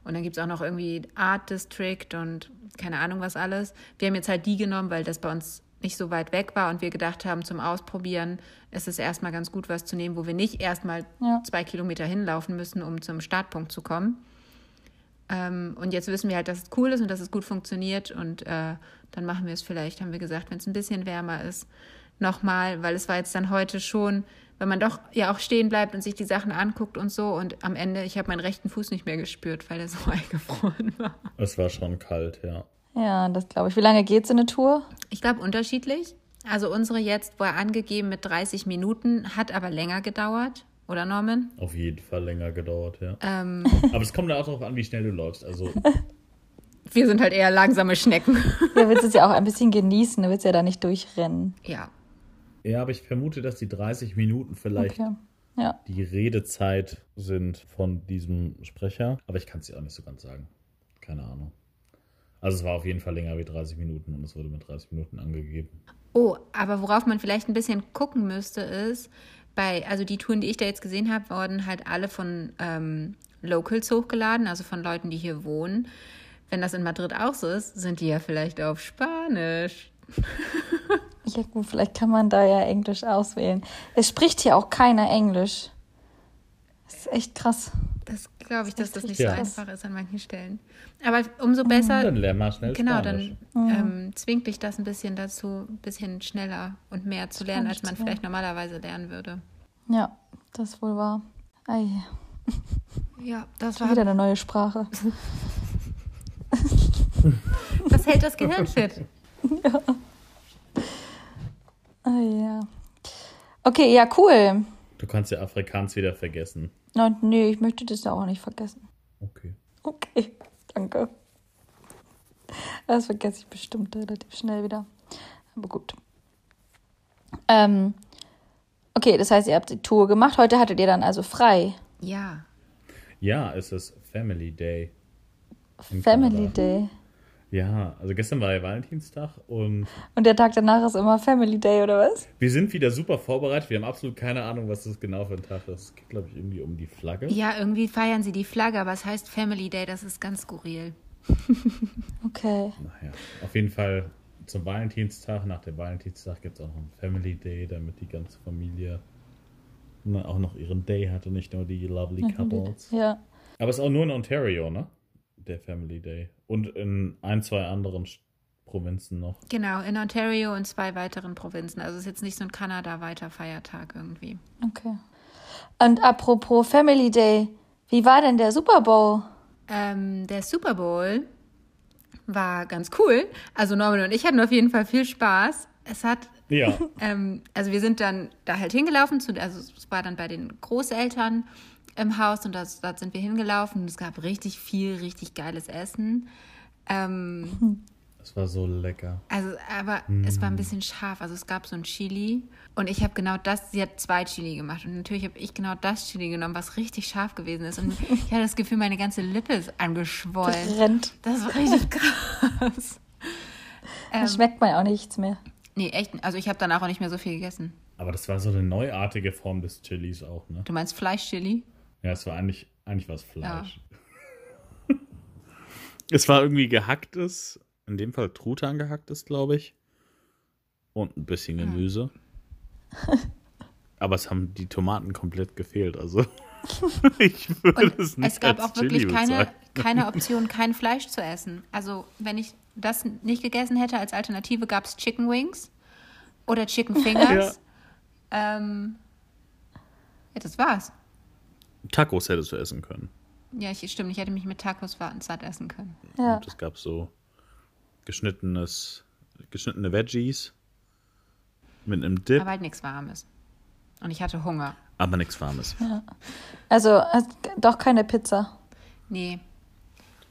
Und dann gibt es auch noch irgendwie Art District und keine Ahnung was alles. Wir haben jetzt halt die genommen, weil das bei uns nicht so weit weg war und wir gedacht haben, zum Ausprobieren ist es erstmal ganz gut, was zu nehmen, wo wir nicht erstmal Ja. zwei Kilometer hinlaufen müssen, um zum Startpunkt zu kommen. Ähm, und jetzt wissen wir halt, dass es cool ist und dass es gut funktioniert. Und äh, dann machen wir es vielleicht, haben wir gesagt, wenn es ein bisschen wärmer ist, nochmal, weil es war jetzt dann heute schon, wenn man doch ja auch stehen bleibt und sich die Sachen anguckt und so. Und am Ende, ich habe meinen rechten Fuß nicht mehr gespürt, weil der so eingefroren war. Es war schon kalt, ja. Ja, das glaube ich. Wie lange geht so eine Tour? Ich glaube unterschiedlich. Also unsere jetzt war angegeben mit 30 Minuten, hat aber länger gedauert. Oder Norman? Auf jeden Fall länger gedauert, ja. Ähm, Aber es kommt auch darauf an, wie schnell du läufst. Also wir sind halt eher langsame Schnecken. Ja, willst es ja auch ein bisschen genießen, du willst ja da nicht durchrennen. ja. Ja, aber ich vermute, dass die 30 Minuten vielleicht Okay. Ja. die Redezeit sind von diesem Sprecher. Aber ich kann es dir auch nicht so ganz sagen. Keine Ahnung. Also es war auf jeden Fall länger wie 30 Minuten und es wurde mit 30 Minuten angegeben. Oh, aber worauf man vielleicht ein bisschen gucken müsste, ist, bei, also die Touren, die ich da jetzt gesehen habe, wurden halt alle von ähm, Locals hochgeladen, also von Leuten, die hier wohnen. Wenn das in Madrid auch so ist, sind die ja vielleicht auf Spanisch. Ja gut, vielleicht kann man da ja Englisch auswählen. Es spricht hier auch keiner Englisch. Das ist echt krass. Das glaube ich, dass das nicht Ja. so einfach ist an manchen Stellen. Aber umso besser, Dann lern mal schnell genau, Spanisch. dann ähm, zwingt dich das ein bisschen dazu, ein bisschen schneller und mehr zu lernen, als man vielleicht normalerweise lernen würde. Ja, das ist wohl wahr. Ei, Ja, das schon wieder eine neue Sprache. Das hält das Gehirn fit. Ah ja. Okay, ja, cool. Du kannst ja Afrikaans wieder vergessen. Und nee, ich möchte das ja auch nicht vergessen. Okay. Okay, danke. Das vergesse ich bestimmt relativ schnell wieder. Aber gut. Ähm, okay, das heißt, ihr habt die Tour gemacht. Heute hattet ihr dann also frei. Ja. Ja, es ist Family Day. Family Kanada. Day. Ja, also gestern war ja Valentinstag und Und der Tag danach ist immer Family Day, oder was? wir sind wieder super vorbereitet. Wir haben absolut keine Ahnung, was das genau für ein Tag ist. Es geht, glaube ich, irgendwie um die Flagge. Ja, irgendwie feiern sie die Flagge, aber es heißt Family Day, das ist ganz skurril. Okay. Naja, auf jeden Fall zum Valentinstag. Nach dem Valentinstag gibt es auch noch einen Family Day, damit die ganze Familie ne, auch noch ihren Day hatte, nicht nur die lovely couples. Ja. Aber es ist auch nur in Ontario, ne? Der Family Day. Und in ein, zwei anderen Provinzen noch. Genau, in Ontario und zwei weiteren Provinzen. Also es ist jetzt nicht so ein Kanada-weiter Feiertag irgendwie. Okay. Und apropos Family Day, wie war denn der Super Bowl? Ähm, der Super Bowl war ganz cool. Also Norman und ich hatten auf jeden Fall viel Spaß. Es hat, Ja. ähm, also wir sind dann da halt hingelaufen, zu, also es war dann bei den Großeltern im Haus und das, dort sind wir hingelaufen und es gab richtig viel, richtig geiles Essen. Ähm, Es war so lecker. Also, aber es war ein bisschen scharf. Also es gab so ein Chili und ich habe genau das, sie hat zwei Chili gemacht und natürlich habe ich genau das Chili genommen, was richtig scharf gewesen ist und ich hatte das Gefühl, meine ganze Lippe ist angeschwollen. Brennt. Das war richtig krass. Da Ähm, schmeckt man auch nichts mehr. nee, echt. Also ich habe danach auch nicht mehr so viel gegessen. Aber das war so eine neuartige Form des Chilis auch, ne? Du meinst Fleischchili? Ja, es war eigentlich, eigentlich was Fleisch. es war irgendwie gehacktes, in dem Fall Truthahn gehacktes, glaube ich. Und ein bisschen Gemüse. Aber es haben die Tomaten komplett gefehlt, also ich würde Und es nicht es gab als auch wirklich keine, keine Option, kein Fleisch zu essen. Also wenn ich das nicht gegessen hätte, als Alternative gab es Chicken Wings oder Chicken Fingers. ähm, ja, das war's. Tacos hättest du essen können. Ja, ich, stimmt, ich hätte mich mit Tacos satt essen können. Ja. Und es gab so geschnittenes, geschnittene Veggies mit einem Dip, Aber halt nichts Warmes. Und ich hatte Hunger. aber nichts Warmes. Also äh, doch keine Pizza. Nee.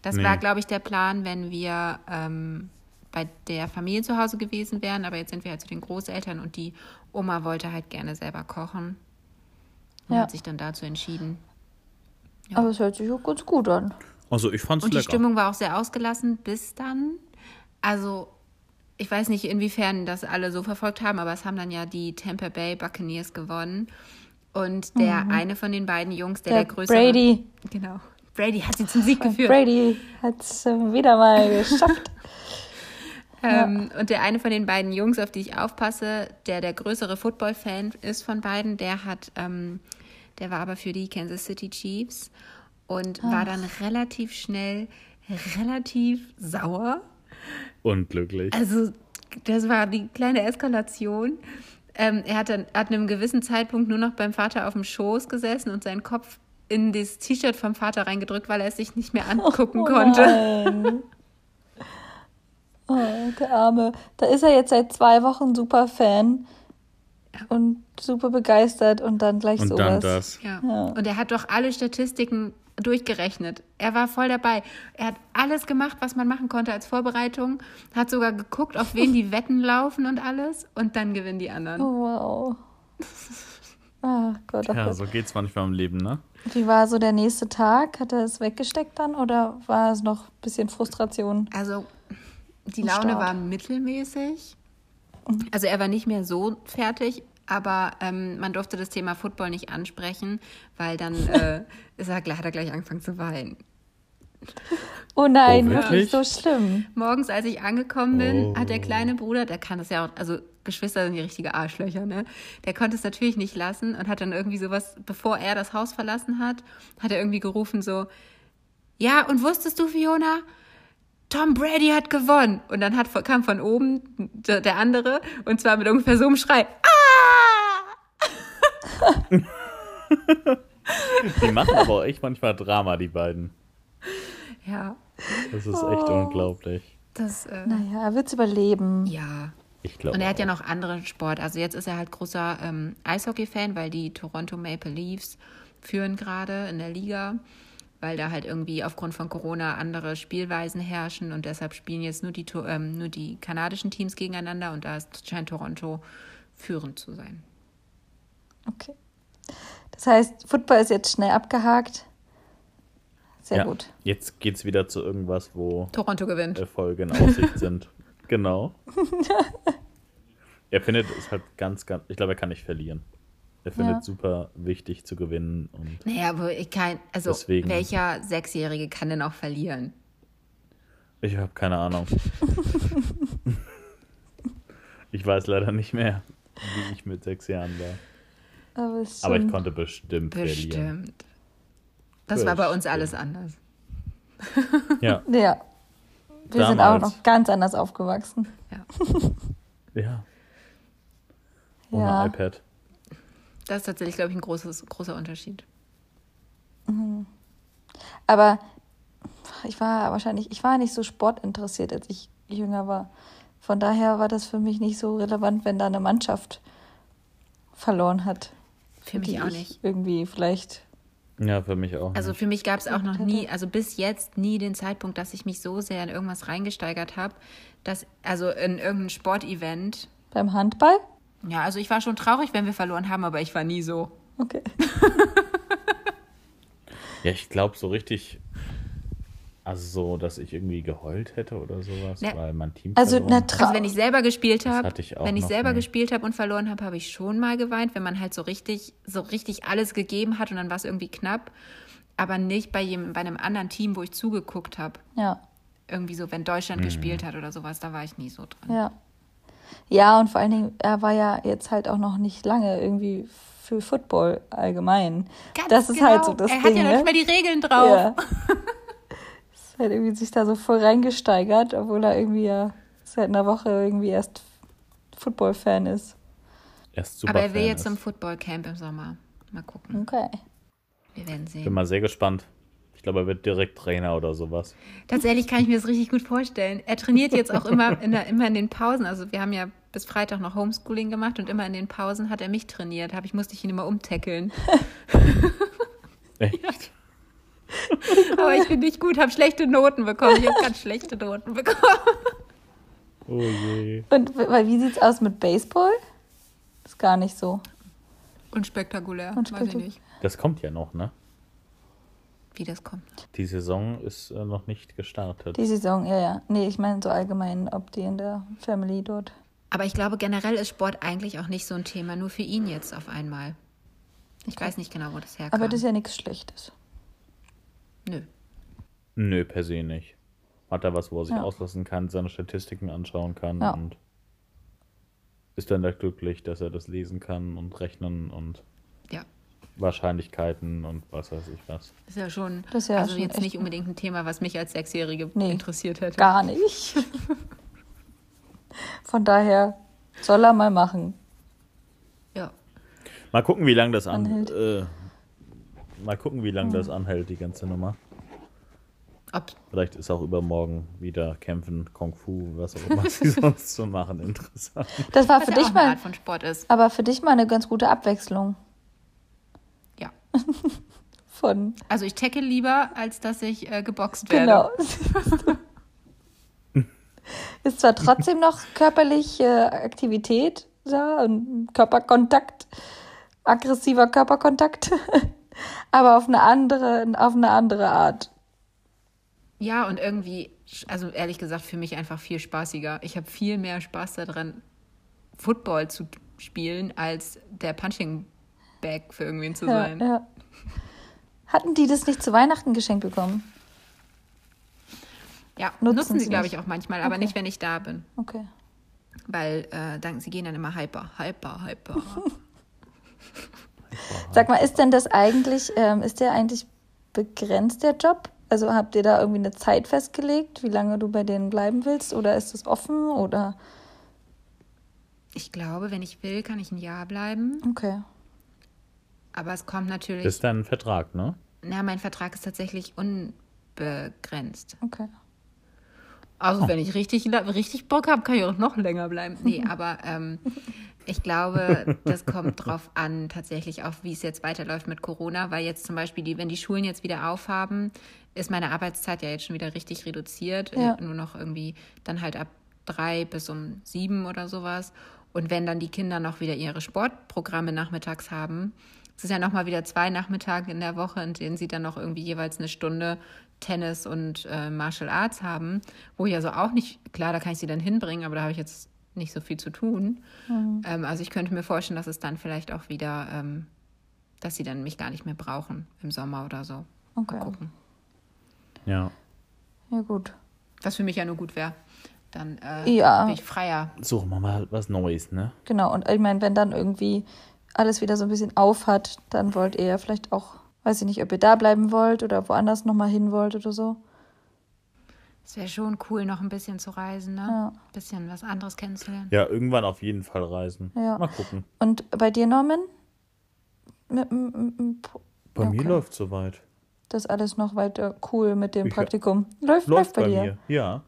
Das Nee. war, glaube ich, der Plan, wenn wir ähm, bei der Familie zu Hause gewesen wären. Aber jetzt sind wir halt zu den Großeltern und die Oma wollte halt gerne selber kochen. Und Ja. hat sich dann dazu entschieden. Ja. Aber es hört sich auch ganz gut an. Also ich fand's Und die lecker. Stimmung war auch sehr ausgelassen bis dann. Also, ich weiß nicht, inwiefern das alle so verfolgt haben, aber es haben dann ja die Tampa Bay Buccaneers gewonnen. Und der eine von den beiden Jungs, der der, Der größere. Brady. Genau. Brady hat sie zum Sieg geführt. Brady hat es wieder mal geschafft. Ähm, und der eine von den beiden Jungs, auf die ich aufpasse, der der größere Football-Fan ist von beiden, der hat, ähm, der war aber für die Kansas City Chiefs und war dann relativ schnell relativ sauer. Unglücklich. Also das war die kleine Eskalation. Ähm, er hat dann hat an einem gewissen Zeitpunkt nur noch beim Vater auf dem Schoß gesessen und seinen Kopf in das T-Shirt vom Vater reingedrückt, weil er es sich nicht mehr angucken Oh konnte. Oh, der Arme. Da ist er jetzt seit zwei Wochen super Fan und super begeistert und dann gleich Und sowas. dann das. Ja. Ja. Und er hat doch alle Statistiken durchgerechnet. Er war voll dabei. Er hat alles gemacht, was man machen konnte als Vorbereitung. Hat sogar geguckt, auf wen die Wetten laufen und alles. Und dann gewinnen die anderen. Oh, wow. Ach Gott, oh Ja, Gott. so geht's manchmal im Leben, ne? Wie war so der nächste Tag? Hat er es weggesteckt dann oder war es noch ein bisschen Frustration? Also die Laune Start. war mittelmäßig. Also er war nicht mehr so fertig, aber ähm, man durfte das Thema Football nicht ansprechen, weil dann äh, ist er, hat er gleich angefangen zu weinen. Oh nein, Oh, wirklich wirklich? so schlimm. Morgens, als ich angekommen bin, Oh. hat der kleine Bruder, der kann das ja auch, also Geschwister sind die richtige Arschlöcher, ne? Der konnte es natürlich nicht lassen und hat dann irgendwie sowas, bevor er das Haus verlassen hat, hat er irgendwie gerufen so, ja, und wusstest du, Fiona? Tom Brady hat gewonnen. Und dann hat, kam von oben der, der andere und zwar mit ungefähr so einem Schrei. Ah! Die machen aber auch echt manchmal Drama, die beiden. Ja, Das ist echt Oh. unglaublich. das, äh, Naja, er wird es überleben. ja. Ich glaube. Und er hat ja noch anderen Sport. Also jetzt ist er halt großer ähm, Eishockey-Fan, weil die Toronto Maple Leafs führen gerade in der Liga, weil da halt irgendwie aufgrund von Corona andere Spielweisen herrschen und deshalb spielen jetzt nur die, ähm, nur die kanadischen Teams gegeneinander und da ist, scheint Toronto führend zu sein. Okay. Das heißt, Football ist jetzt schnell abgehakt. Sehr ja. gut. Jetzt geht's wieder zu irgendwas, wo Toronto gewinnt. Erfolge in Aussicht sind. Genau. Er findet es halt ganz, ganz. Ich glaube, er kann nicht verlieren. Er findet Ja. super wichtig zu gewinnen und Naja, aber ich kann, also Deswegen. welcher Sechsjährige kann denn auch verlieren? ich habe keine Ahnung. ich weiß leider nicht mehr, wie ich mit sechs Jahren war. Aber, Aber ich konnte bestimmt, verlieren. Bestimmt. Das war bei uns alles anders. Ja, Ja. Wir sind auch Damals. noch ganz anders aufgewachsen. Ja. ja. Ohne Ja. iPad. Das ist tatsächlich, glaube ich, ein großes, großer Unterschied. Aber ich war wahrscheinlich, ich war nicht so sportinteressiert, als ich jünger war. Von daher war das für mich nicht so relevant, wenn da eine Mannschaft verloren hat. Für mich auch ich nicht. Irgendwie vielleicht. Ja, für mich auch. Also nicht. für mich gab es auch noch nie, also bis jetzt nie den Zeitpunkt, dass ich mich so sehr in irgendwas reingesteigert habe, dass, also in irgendein Sportevent. Beim Handball? Ja, also ich war schon traurig, wenn wir verloren haben, aber ich war nie so. Okay. Ja, ich glaube so richtig. Also so, dass ich irgendwie geheult hätte oder sowas, Ja. weil mein Team Also, verloren na, Also wenn ich selber gespielt habe, wenn ich selber nie. gespielt habe und verloren habe, habe ich schon mal geweint, wenn man halt so richtig, so richtig alles gegeben hat und dann war es irgendwie knapp. Aber nicht bei, jedem, bei einem anderen Team, wo ich zugeguckt habe. Ja, Irgendwie so, wenn Deutschland Mhm. gespielt hat oder sowas, da war ich nie so dran. ja. Ja, und vor allen Dingen, er war ja jetzt halt auch noch nicht lange irgendwie für Football allgemein. Ganz das ist genau. halt so das Er Ding, hat ja noch ne? nicht mal die Regeln drauf. Ja. ist halt irgendwie sich da so voll reingesteigert, obwohl er irgendwie ja seit einer Woche irgendwie erst Football-Fan ist. Erst super Aber er will Fan jetzt ist. zum Footballcamp im Sommer. Mal gucken. Okay. Wir werden sehen. Bin mal sehr gespannt. Ich glaube, er wird direkt Trainer oder sowas. Tatsächlich kann ich mir das richtig gut vorstellen. Er trainiert jetzt auch immer in, der, immer in den Pausen. Also wir haben ja bis Freitag noch Homeschooling gemacht und immer in den Pausen hat er mich trainiert. Hab ich musste ich ihn immer umtackeln. Echt? Aber ich bin nicht gut, habe schlechte Noten bekommen. Ich habe ganz schlechte Noten bekommen. Oh je. Und wie sieht's aus mit Baseball? Ist gar nicht so. Unspektakulär, weiß ich Unspektakulär. nicht, Das kommt ja noch, ne? Wie das kommt. Die Saison ist äh, noch nicht gestartet. Die Saison, ja, ja. Nee, ich meine so allgemein, ob die in der Family dort. Aber ich glaube, generell ist Sport eigentlich auch nicht so ein Thema, nur für ihn jetzt auf einmal. Ich weiß nicht genau, wo das herkam. Aber das ist ja nichts Schlechtes. Nö. Nö, per se nicht. Hat er was, wo er sich Ja. auslassen kann, seine Statistiken anschauen kann Ja. und ist dann da glücklich, dass er das lesen kann und rechnen und. Wahrscheinlichkeiten und was weiß ich was. Das ist ja schon, Das ist ja also schon jetzt nicht unbedingt ein Thema, was mich als Sechsjährige Nee, interessiert hätte. Gar nicht. Von daher soll er mal machen. Ja. Mal gucken, wie lange das an, Anhält. äh, mal gucken, wie lange das anhält, die ganze Nummer. Ob, Vielleicht ist auch übermorgen wieder Kämpfen, Kung Fu, was auch immer sie sonst so machen, interessant. Das war was für ja auch dich eine mal, Art von Sport ist. aber für dich mal eine ganz gute Abwechslung. von Also ich tackle lieber, als dass ich äh, geboxt werde. genau. Ist zwar trotzdem noch körperliche Aktivität da und Körperkontakt, aggressiver Körperkontakt, aber auf eine andere, auf eine andere Art. Ja, und irgendwie, also ehrlich gesagt, für mich einfach viel spaßiger. Ich habe viel mehr Spaß daran, Football zu spielen, als der Punching Bag für irgendwen zu Ja, sein. ja. Hatten die das nicht zu Weihnachten geschenkt bekommen? Ja, Nutzen nutzen, sie glaube ich, auch manchmal, aber Okay. nicht, wenn ich da bin. Okay. Weil äh, dann, sie gehen dann immer hyper, hyper, hyper. Sag mal, ist denn das eigentlich, ähm, ist der eigentlich begrenzt, der Job? Also habt ihr da irgendwie eine Zeit festgelegt, wie lange du bei denen bleiben willst? Oder ist das offen? Oder ich glaube, wenn ich will, kann ich ein Jahr bleiben. okay. Aber es kommt natürlich. Das ist dein Vertrag, ne? na, mein Vertrag ist tatsächlich unbegrenzt. Okay. Also wenn ich richtig, richtig Bock habe, kann ich auch noch länger bleiben. Nee, aber ähm, ich glaube, das kommt drauf an, tatsächlich auch, wie es jetzt weiterläuft mit Corona, weil jetzt zum Beispiel, die, wenn die Schulen jetzt wieder aufhaben, ist meine Arbeitszeit ja jetzt schon wieder richtig reduziert. Ja. Nur noch irgendwie dann halt ab drei bis um sieben oder sowas. Und wenn dann die Kinder noch wieder ihre Sportprogramme nachmittags haben, es ist ja nochmal wieder zwei Nachmittage in der Woche, in denen sie dann noch irgendwie jeweils eine Stunde Tennis und äh, Martial Arts haben, wo ich also auch nicht, klar, da kann ich sie dann hinbringen, aber da habe ich jetzt nicht so viel zu tun. Mhm. Ähm, also ich könnte mir vorstellen, dass es dann vielleicht auch wieder, ähm, dass sie dann mich gar nicht mehr brauchen im Sommer oder so. Okay. Mal gucken. Ja. Ja, gut. Was für mich ja nur gut wäre. Dann äh, ja. bin ich freier. Suchen wir mal was Neues, ne? Genau, und ich meine, wenn dann irgendwie alles wieder so ein bisschen auf hat, dann wollt ihr ja vielleicht auch, weiß ich nicht, ob ihr da bleiben wollt oder woanders nochmal hin wollt oder so. Es wäre schon cool, noch ein bisschen zu reisen, ne? Ja. Ein bisschen was anderes kennenzulernen. Ja, irgendwann auf jeden Fall reisen. Ja. Mal gucken. Und bei dir, Norman? Bei okay. mir läuft soweit. Das ist alles noch weiter cool mit dem ich Praktikum. Läuft, läuft, läuft bei, bei, dir? Mir. Ja.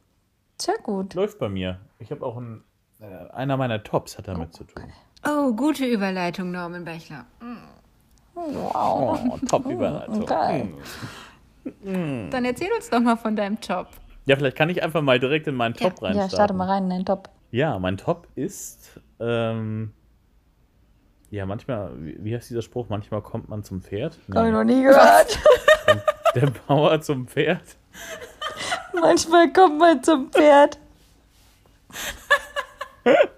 Sehr gut. Läuft bei mir. Ich habe auch ein, äh, einer meiner Tops hat damit oh, zu tun. Oh, gute Überleitung, Norman Bechler. Mm. Wow. Oh, Top-Überleitung. Okay. Mm. Dann erzähl uns doch mal von deinem Top. Ja, vielleicht kann ich einfach mal direkt in meinen Top ja. rein. Ja, starte mal rein in den Top. Ja, mein Top ist, ähm, ja, manchmal, wie, wie heißt dieser Spruch? Manchmal kommt man zum Pferd. Nee. Hab ich noch nie gehört. Der Bauer zum Pferd. Manchmal kommt man zum Pferd.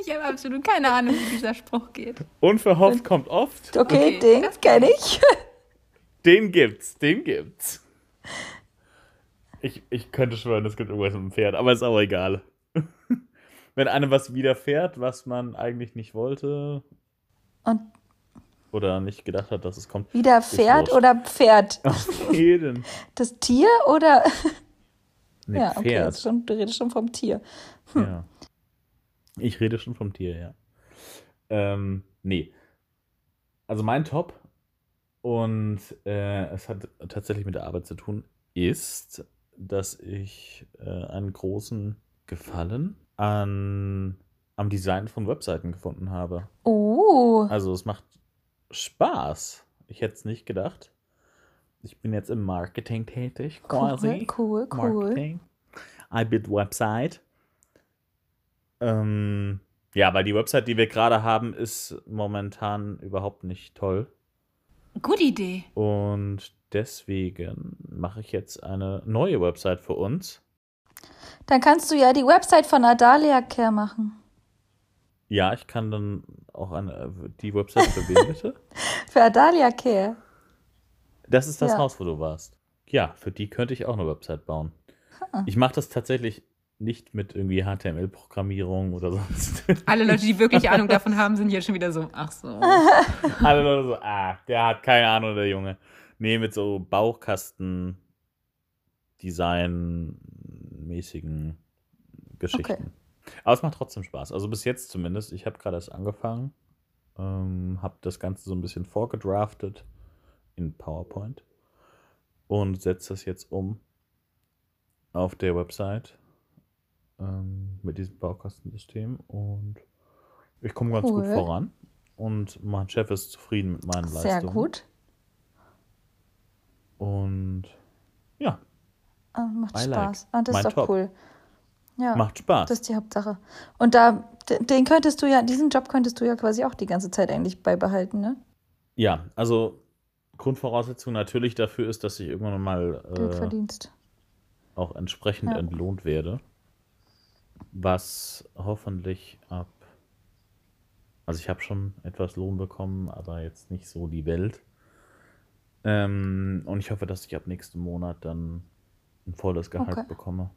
Ich habe absolut keine Ahnung, wie dieser Spruch geht. Unverhofft kommt oft. Okay, okay den kenne ich. Den gibt's, den gibt's. Ich, ich könnte schwören, es gibt irgendwas mit dem Pferd, aber ist auch egal. Wenn einem was widerfährt, was man eigentlich nicht wollte. Und oder nicht gedacht hat, dass es kommt. Widerfährt oder Pferd? Auf jeden. Das Tier oder. Nee, ja, okay, Pferd. Schon, du redest schon vom Tier. Hm. Ja. Ich rede schon vom Tier, ja. Ähm, nee. Also mein Top, und äh, es hat tatsächlich mit der Arbeit zu tun, ist dass ich äh, einen großen Gefallen an, am Design von Webseiten gefunden habe. Oh. Also es macht Spaß. Ich hätte es nicht gedacht. Ich bin jetzt im Marketing tätig, quasi. Cool, cool, cool. Marketing. I build Website. Ähm, ja, weil die Website, die wir gerade haben, ist momentan überhaupt nicht toll. Gute Idee. Und deswegen mache ich jetzt eine neue Website für uns. Dann kannst du ja die Website von Adalia Care machen. Ja, ich kann dann auch eine, die Website für wen bitte? für Adalia Care. Das ist das ja. Haus, wo du warst. Ja, für die könnte ich auch eine Website bauen. Huh. Ich mache das tatsächlich nicht mit irgendwie HTML-Programmierung oder sonst. Alle Leute, die wirklich Ahnung davon haben, sind jetzt schon wieder so, ach so. Alle Leute so, ah, der hat keine Ahnung, der Junge. Nee, mit so Baukasten-Design-mäßigen Geschichten. Okay. Aber es macht trotzdem Spaß. Also bis jetzt zumindest. Ich habe gerade erst angefangen. Ähm, habe das Ganze so ein bisschen vorgedraftet in PowerPoint und setze das jetzt um auf der Website ähm, mit diesem Baukastensystem und ich komme ganz cool. gut voran und mein Chef ist zufrieden mit meinen Sehr Leistungen. Sehr gut. Und ja. Ah, macht I Spaß. Like. Ah, das mein ist doch Top. cool. Ja, macht Spaß. Das ist die Hauptsache. Und da, den könntest du ja, diesen Job könntest du ja quasi auch die ganze Zeit eigentlich beibehalten, ne? Ja, also Grundvoraussetzung natürlich dafür ist, dass ich irgendwann mal äh, auch entsprechend ja. entlohnt werde. Was hoffentlich ab. Also ich habe schon etwas Lohn bekommen, aber jetzt nicht so die Welt. Ähm, und ich hoffe, dass ich ab nächsten Monat dann ein volles Gehalt okay. bekomme.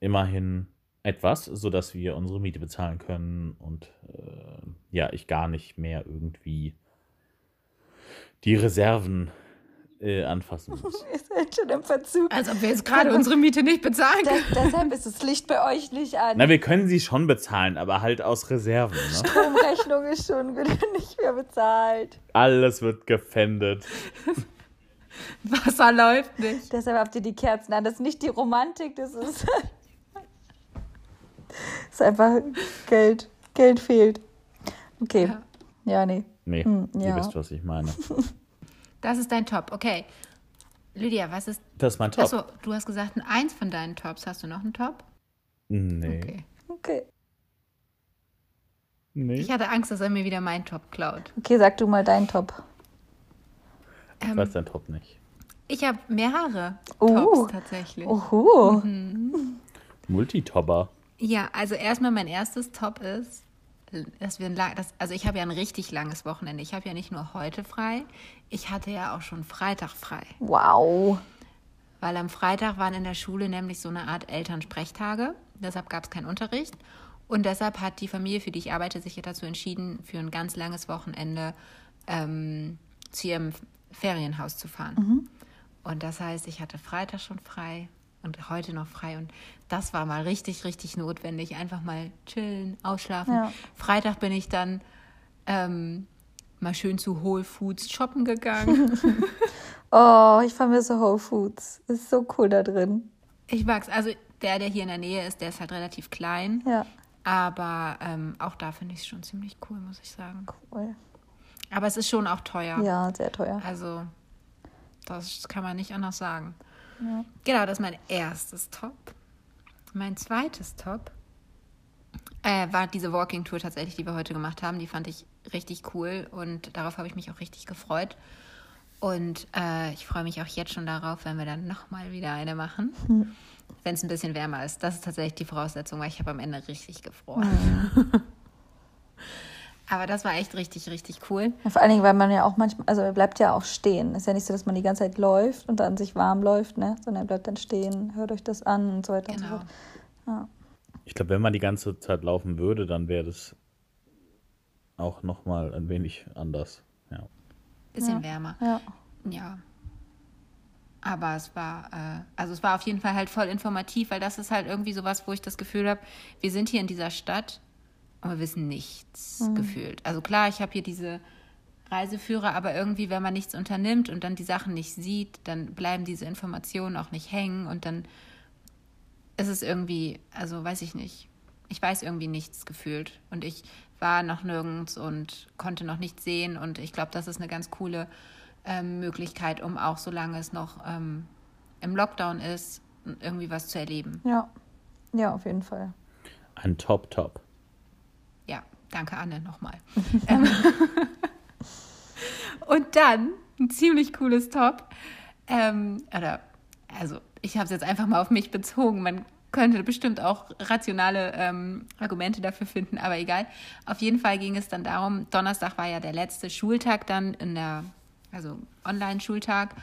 Immerhin etwas, sodass wir unsere Miete bezahlen können und äh, ja, ich gar nicht mehr irgendwie die Reserven äh, anfassen muss. Ihr seid schon im Verzug. Als ob wir jetzt gerade unsere Miete nicht bezahlen können. Das, deshalb ist das Licht bei euch nicht an. Na, wir können sie schon bezahlen, aber halt aus Reserven. Ne? Stromrechnung ist schon nicht mehr bezahlt. Alles wird gefändet. Wasser läuft nicht. Deshalb habt ihr die Kerzen an. Das ist nicht die Romantik, das ist, das ist einfach Geld. Geld fehlt. Okay. Ja, ja nee. Nee, hm, ja. ihr wisst, was ich meine. Das ist dein Top, okay. Lydia, was ist. Das ist mein Top. Achso, du hast gesagt, ein eins von deinen Tops. Hast du noch einen Top? Nee. Okay. okay. Nee. Ich hatte Angst, dass er mir wieder meinen Top klaut. Okay, sag du mal deinen Top. ich Ähm, weiß dein Top nicht. Ich habe mehrere Oh. Tops tatsächlich. Oho. Multitopper. Ja, also erstmal mein erstes Top ist, dass wir ein lang, das, also ich habe ja ein richtig langes Wochenende. Ich habe ja nicht nur heute frei, ich hatte ja auch schon Freitag frei. Wow. Weil am Freitag waren in der Schule nämlich so eine Art Elternsprechtage. Deshalb gab es keinen Unterricht. Und deshalb hat die Familie, für die ich arbeite, sich dazu entschieden, für ein ganz langes Wochenende ähm, zu ihrem Ferienhaus zu fahren. Und das heißt, ich hatte Freitag schon frei und heute noch frei. Und das war mal richtig, richtig notwendig. Einfach mal chillen, ausschlafen. Ja. Freitag bin ich dann ähm, mal schön zu Whole Foods shoppen gegangen. Oh, ich vermisse Whole Foods. Ist so cool da drin. Ich mag's. Also der, der hier in der Nähe ist, der ist halt relativ klein. Ja, Aber ähm, auch da finde ich es schon ziemlich cool, muss ich sagen. cool. Aber es ist schon auch teuer. Ja, sehr teuer. Also, das kann man nicht anders sagen. Ja. Genau, das ist mein erstes Top. Mein zweites Top äh, war diese Walking Tour tatsächlich, die wir heute gemacht haben. Die fand ich richtig cool und darauf habe ich mich auch richtig gefreut. Und äh, ich freue mich auch jetzt schon darauf, wenn wir dann nochmal wieder eine machen. Wenn es ein bisschen wärmer ist. Das ist tatsächlich die Voraussetzung, weil ich habe am Ende richtig gefroren. Aber das war echt richtig, richtig cool. Ja, vor allen Dingen, weil man ja auch manchmal, also er bleibt ja auch stehen. Ist ja nicht so, dass man die ganze Zeit läuft und dann sich warm läuft, ne? Sondern er bleibt dann stehen, hört euch das an und so weiter und so Genau. fort. Ich glaube, wenn man die ganze Zeit laufen würde, dann wäre das auch nochmal ein wenig anders. Ja. Bisschen wärmer. Ja. Ja. Aber es war, äh, also es war auf jeden Fall halt voll informativ, weil das ist halt irgendwie sowas, wo ich das Gefühl habe, wir sind hier in dieser Stadt und wir wissen nichts gefühlt. Also klar, ich habe hier diese Reiseführer, aber irgendwie, wenn man nichts unternimmt und dann die Sachen nicht sieht, dann bleiben diese Informationen auch nicht hängen und dann ist es irgendwie, also weiß ich nicht. Ich weiß irgendwie nichts gefühlt und ich war noch nirgends und konnte noch nichts sehen und ich glaube, das ist eine ganz coole ähm, Möglichkeit, um auch solange es noch ähm, im Lockdown ist, irgendwie was zu erleben. Ja. Ja, auf jeden Fall. Ein Top-Top. Ja, danke Anne nochmal. ähm, und dann ein ziemlich cooles Top. Ähm, oder, also ich habe es jetzt einfach mal auf mich bezogen. Man könnte bestimmt auch rationale ähm, Argumente dafür finden, aber egal. Auf jeden Fall ging es dann darum, Donnerstag war ja der letzte Schultag dann in der, also Online-Schultag.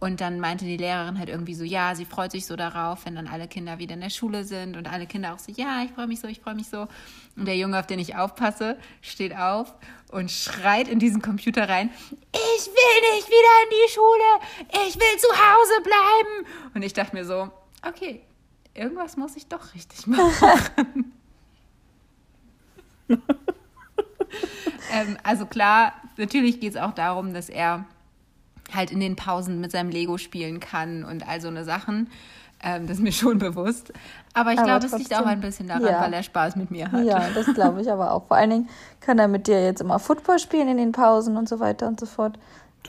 Und dann meinte die Lehrerin halt irgendwie so, ja, sie freut sich so darauf, wenn dann alle Kinder wieder in der Schule sind und alle Kinder auch so, ja, ich freue mich so, ich freue mich so. Und der Junge, auf den ich aufpasse, steht auf und schreit in diesen Computer rein, ich will nicht wieder in die Schule, ich will zu Hause bleiben. Und ich dachte mir so, okay, irgendwas muss ich doch richtig machen. ähm, also klar, natürlich geht es auch darum, dass er halt in den Pausen mit seinem Lego spielen kann und all so eine Sachen. Ähm, das ist mir schon bewusst. Aber ich glaube, es liegt auch ein bisschen daran, ja. weil er Spaß mit mir hat. Ja, das glaube ich aber auch. Vor allen Dingen kann er mit dir jetzt immer Football spielen in den Pausen und so weiter und so fort.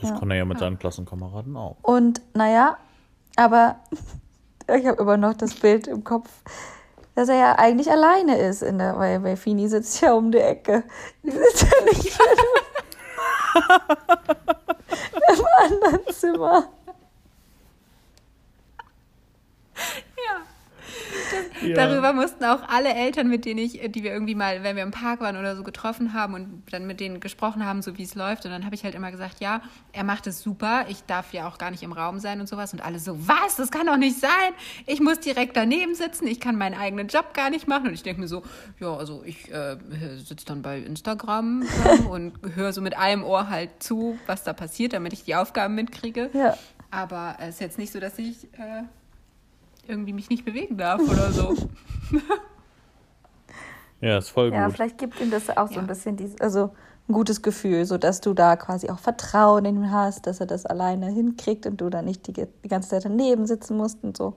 Das kann er ja mit seinen Klassenkameraden auch. Und naja, aber ich habe immer noch das Bild im Kopf, dass er ja eigentlich alleine ist, in der, weil, weil Fini sitzt ja um die Ecke. Die sitzt ja nicht im, anderen Zimmer. Ja. Darüber mussten auch alle Eltern, mit denen ich, die wir irgendwie mal, wenn wir im Park waren oder so getroffen haben und dann mit denen gesprochen haben, so wie es läuft. Und dann habe ich halt immer gesagt, ja, er macht es super, ich darf ja auch gar nicht im Raum sein und sowas. Und alle so, was? Das kann doch nicht sein. Ich muss direkt daneben sitzen, ich kann meinen eigenen Job gar nicht machen. Und ich denke mir so, ja, also ich äh, sitze dann bei Instagram ähm, und höre so mit einem Ohr halt zu, was da passiert, damit ich die Aufgaben mitkriege. Ja. Aber es ist jetzt nicht so, dass ich äh, irgendwie mich nicht bewegen darf oder so. Ja, ist voll Ja, gut. vielleicht gibt ihm das auch so Ja. ein bisschen dieses, also ein gutes Gefühl, so dass du da quasi auch Vertrauen in ihn hast, dass er das alleine hinkriegt und du da nicht die, die ganze Zeit daneben sitzen musst und so.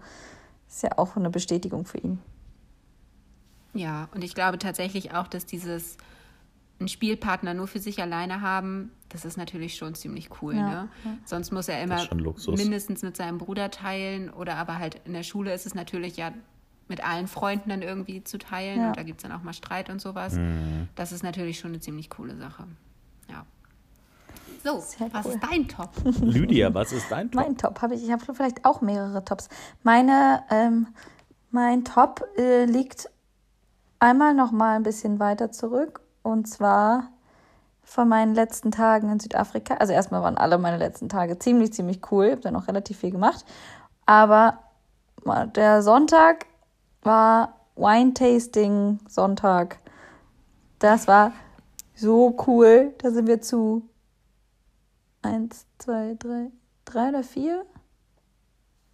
Ist ja auch eine Bestätigung für ihn. Ja, und ich glaube tatsächlich auch, dass dieses einen Spielpartner nur für sich alleine haben, das ist natürlich schon ziemlich cool. Ja, Ne? Sonst muss er immer mindestens mit seinem Bruder teilen oder aber halt in der Schule ist es natürlich ja mit allen Freunden dann irgendwie zu teilen. Ja. Und da gibt es dann auch mal Streit und sowas. Das ist natürlich schon eine ziemlich coole Sache. Ja. So, Sehr was cool. ist dein Top? Lydia, was ist dein Top? Mein Top habe ich. Ich habe vielleicht auch mehrere Tops. Meine, ähm, mein Top äh, liegt einmal noch mal ein bisschen weiter zurück und zwar von meinen letzten Tagen in Südafrika. Also erstmal waren alle meine letzten Tage ziemlich, ziemlich cool. Ich habe dann auch relativ viel gemacht. Aber der Sonntag war Wine-Tasting Sonntag. Das war so cool. Da sind wir zu eins, zwei, drei, drei oder vier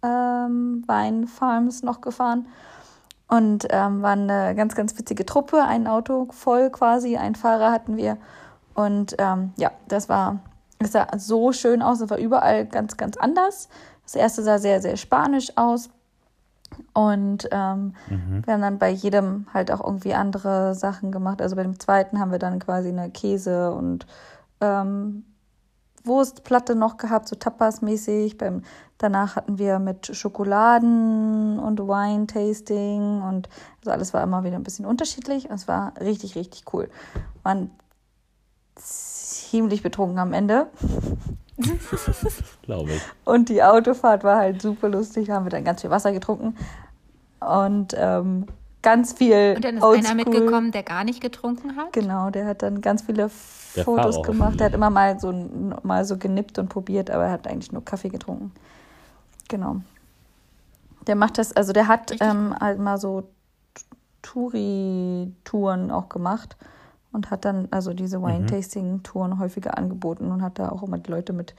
ähm, Weinfarms noch gefahren und ähm, waren eine ganz, ganz witzige Truppe. Ein Auto voll quasi, ein Fahrer hatten wir. Und ähm, ja, das war, es sah so schön aus, es war überall ganz, ganz anders. Das erste sah sehr, sehr spanisch aus. Und ähm, wir haben dann bei jedem halt auch irgendwie andere Sachen gemacht. Also bei dem zweiten haben wir dann quasi eine Käse- und ähm, Wurstplatte noch gehabt, so Tapas-mäßig. Beim, danach hatten wir mit Schokoladen und Wine-Tasting und also alles war immer wieder ein bisschen unterschiedlich. Und es war richtig, richtig cool. Waren ziemlich betrunken am Ende. Glaube ich. Und die Autofahrt war halt super lustig. Da haben wir dann ganz viel Wasser getrunken und ähm, ganz viel. Und dann ist Oldschool. einer mitgekommen, der gar nicht getrunken hat. Genau, der hat dann ganz viele Der Fotos gemacht. Der hat immer mal so, mal so genippt und probiert, aber er hat eigentlich nur Kaffee getrunken. Genau. Der macht das, also der hat ähm, halt mal so Touri-Touren auch gemacht und hat dann also diese Wine-Tasting-Touren häufiger angeboten und hat da auch immer die Leute mit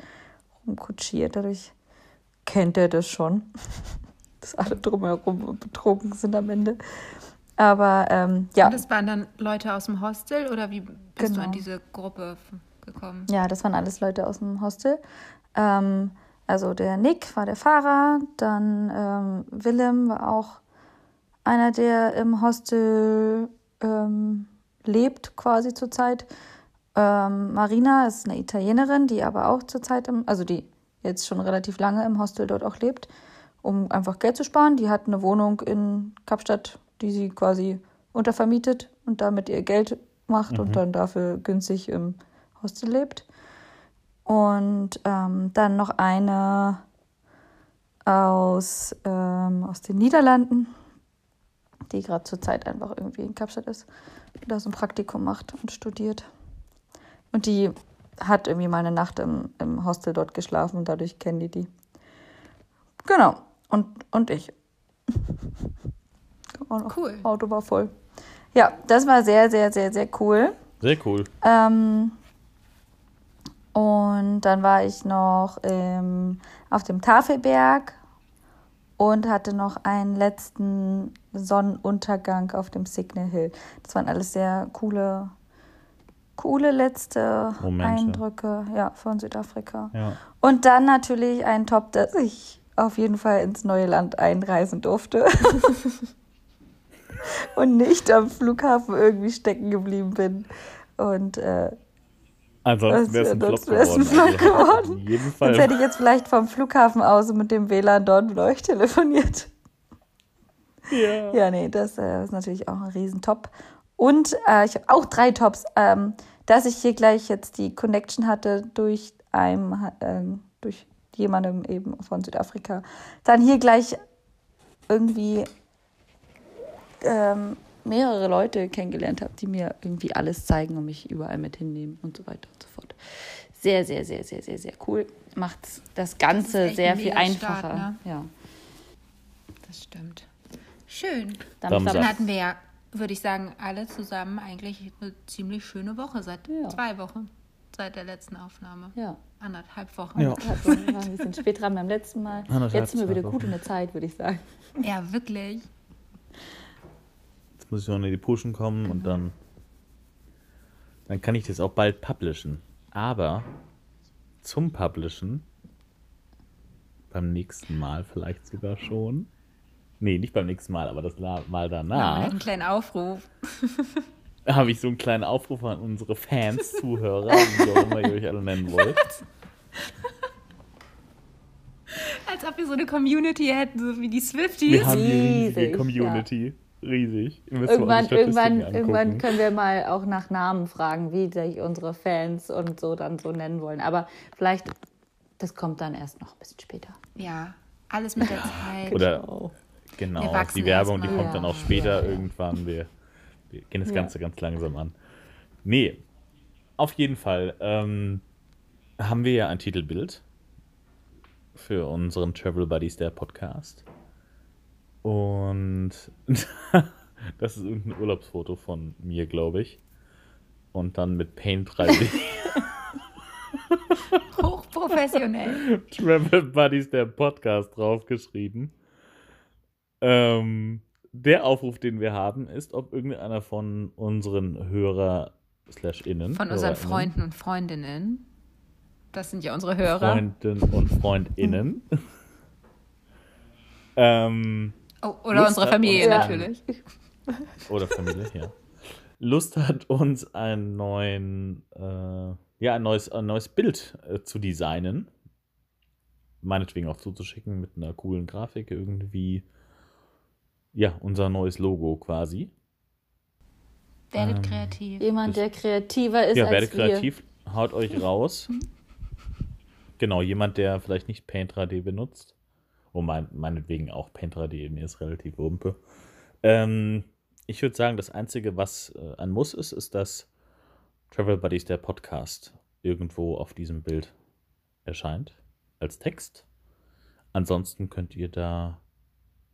rumkutschiert. Dadurch kennt er das schon, dass alle drumherum betrunken sind am Ende. Aber ähm, ja. Und das waren dann Leute aus dem Hostel oder wie bist du Genau. an diese Gruppe gekommen? Ja, das waren alles Leute aus dem Hostel. Ähm, also der Nick war der Fahrer, dann ähm, Willem war auch einer, der im Hostel ähm, lebt quasi zurzeit. Ähm, Marina ist eine Italienerin, die aber auch zurzeit, im, also die jetzt schon relativ lange im Hostel dort auch lebt, um einfach Geld zu sparen. Die hat eine Wohnung in Kapstadt, die sie quasi untervermietet und damit ihr Geld macht und dann dafür günstig im Hostel lebt. Und ähm, dann noch eine aus, ähm, aus den Niederlanden, die gerade zurzeit einfach irgendwie in Kapstadt ist und da so ein Praktikum macht und studiert. Und die hat irgendwie mal eine Nacht im, im Hostel dort geschlafen und dadurch kennen die die. Genau. Und, und ich. Cool. Auto war voll. Ja, das war sehr, sehr, sehr, sehr cool. Sehr cool. Ähm, und dann war ich noch ähm, auf dem Tafelberg und hatte noch einen letzten Sonnenuntergang auf dem Signal Hill. Das waren alles sehr coole, coole letzte Momente. Eindrücke ja, von Südafrika. Ja. Und dann natürlich ein Top, dass ich auf jeden Fall ins neue Land einreisen durfte. und nicht am Flughafen irgendwie stecken geblieben bin. Und äh, Ansonsten wäre es ein Flop Sonst geworden. Flop Also, geworden. Auf jeden sonst Fall. hätte ich jetzt vielleicht vom Flughafen aus mit dem WLAN dort mit euch telefoniert. Ja. Ja, nee, das äh, ist natürlich auch ein Riesentop. Und äh, ich habe auch drei Tops, ähm, dass ich hier gleich jetzt die Connection hatte durch einem, ähm, durch jemandem eben von Südafrika. Dann hier gleich irgendwie ähm, mehrere Leute kennengelernt habe, die mir irgendwie alles zeigen und mich überall mit hinnehmen und so weiter und so fort. Sehr, sehr, sehr, sehr, sehr, sehr cool. Macht das Ganze echt sehr ein viel einfacher. ne? Ja. Das stimmt. Schön. Dann Dann hatten wir ja, würde ich sagen, alle zusammen eigentlich eine ziemlich schöne Woche seit Ja. zwei Wochen. Seit der letzten Aufnahme. ja. Anderthalb Wochen. Ja. Hat- war ein bisschen spät dran beim letzten Mal. Anderthalb, Jetzt sind wir wieder Wochen. gut in der Zeit, würde ich sagen. Ja, wirklich. Muss ich noch in die Pushen kommen und dann, dann kann ich das auch bald publishen. Aber zum Publishen beim nächsten Mal vielleicht sogar schon. Nee, nicht beim nächsten Mal, aber das Mal Ja, danach einen kleinen Aufruf. habe ich so einen kleinen Aufruf an unsere Fans, Zuhörer, wie auch immer ihr euch alle nennen wollt. Als ob wir so eine Community hätten, so wie die Swifties. Wir haben die Community. Riesig. Irgendwann, irgendwann, angucken. irgendwann können wir mal auch nach Namen fragen, wie sich unsere Fans und so dann so nennen wollen. Aber vielleicht, das kommt dann erst noch ein bisschen später. Ja, alles mit der Zeit. Oder Oh. genau, Wir wachsen die Werbung, die kommt dann Ja. auch später Ja, ja. irgendwann. Wir, wir gehen das Ja. Ganze ganz langsam an. Nee, auf jeden Fall ähm, haben wir ja ein Titelbild für unseren Travel Buddies der Podcast. Und das ist irgendein Urlaubsfoto von mir, glaube ich. Und dann mit Paint 3D Hochprofessionell. Travel Buddies der Podcast draufgeschrieben. Ähm, der Aufruf, den wir haben, ist, ob irgendeiner von unseren Hörer slash innen Von unseren HörerInnen, Freunden und Freundinnen. Das sind ja unsere Hörer. Freunden und Freundinnen ähm, Oh, oder Lust unsere hat Familie uns- natürlich. oder Familie, ja. Lust hat uns einen neuen, äh, ja, ein neues, ein neues Bild äh, zu designen. Meinetwegen auch zuzuschicken mit einer coolen Grafik irgendwie. Ja, unser neues Logo quasi. Werdet Ähm, kreativ. Jemand, der kreativer ist ja, als werdet wir. kreativ, haut euch raus. genau, jemand, der vielleicht nicht Paint 3D benutzt. Oh, mein, meinetwegen auch Paint 3D, mir ist relativ wumpe. Ähm, ich würde sagen, das Einzige, was äh, ein Muss ist, ist, dass Travel Buddies, der Podcast, irgendwo auf diesem Bild erscheint, als Text. Ansonsten könnt ihr da,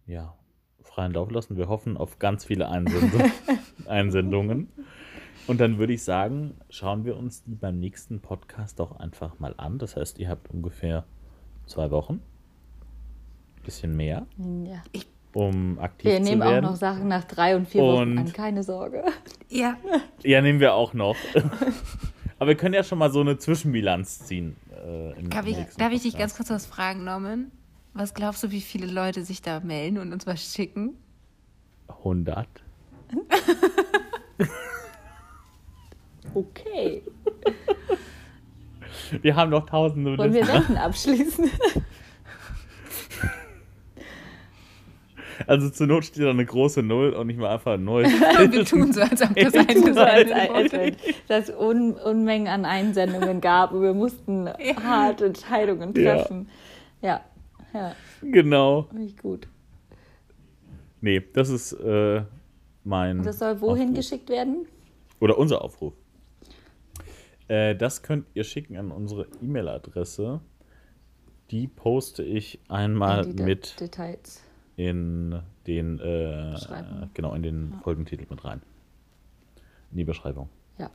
ja, freien Lauf lassen. Wir hoffen auf ganz viele Einsendungen. Einsendungen. Und dann würde ich sagen, schauen wir uns die beim nächsten Podcast auch einfach mal an. Das heißt, ihr habt ungefähr zwei Wochen. Bisschen mehr, Ja. um aktiv Wir zu nehmen auch werden. noch Sachen nach drei und vier Wochen Und- an, keine Sorge. Ja. Ja, nehmen wir auch noch. Aber wir können ja schon mal so eine Zwischenbilanz ziehen. Äh, im Darf ich, darf ich dich ganz kurz was fragen, Norman? Was glaubst du, wie viele Leute sich da melden und uns was schicken? 100. Okay. Wir haben noch tausende Wollen wir. Wetten abschließen? Also zur Not steht da eine große Null und ich mal einfach ein neues. Und wir tun so, als ob das als würde. wenn es Un Unmengen an Einsendungen gab und wir mussten harte Entscheidungen Ja. treffen. Ja, ja, genau. finde ich gut. Nee, das ist äh, mein. Das soll wohin Aufruf. geschickt werden? Oder unser Aufruf. Äh, das könnt ihr schicken an unsere E-Mail-Adresse. Die poste ich einmal mit Details. In den äh, genau in den Folgentitel mit rein. In die Beschreibung.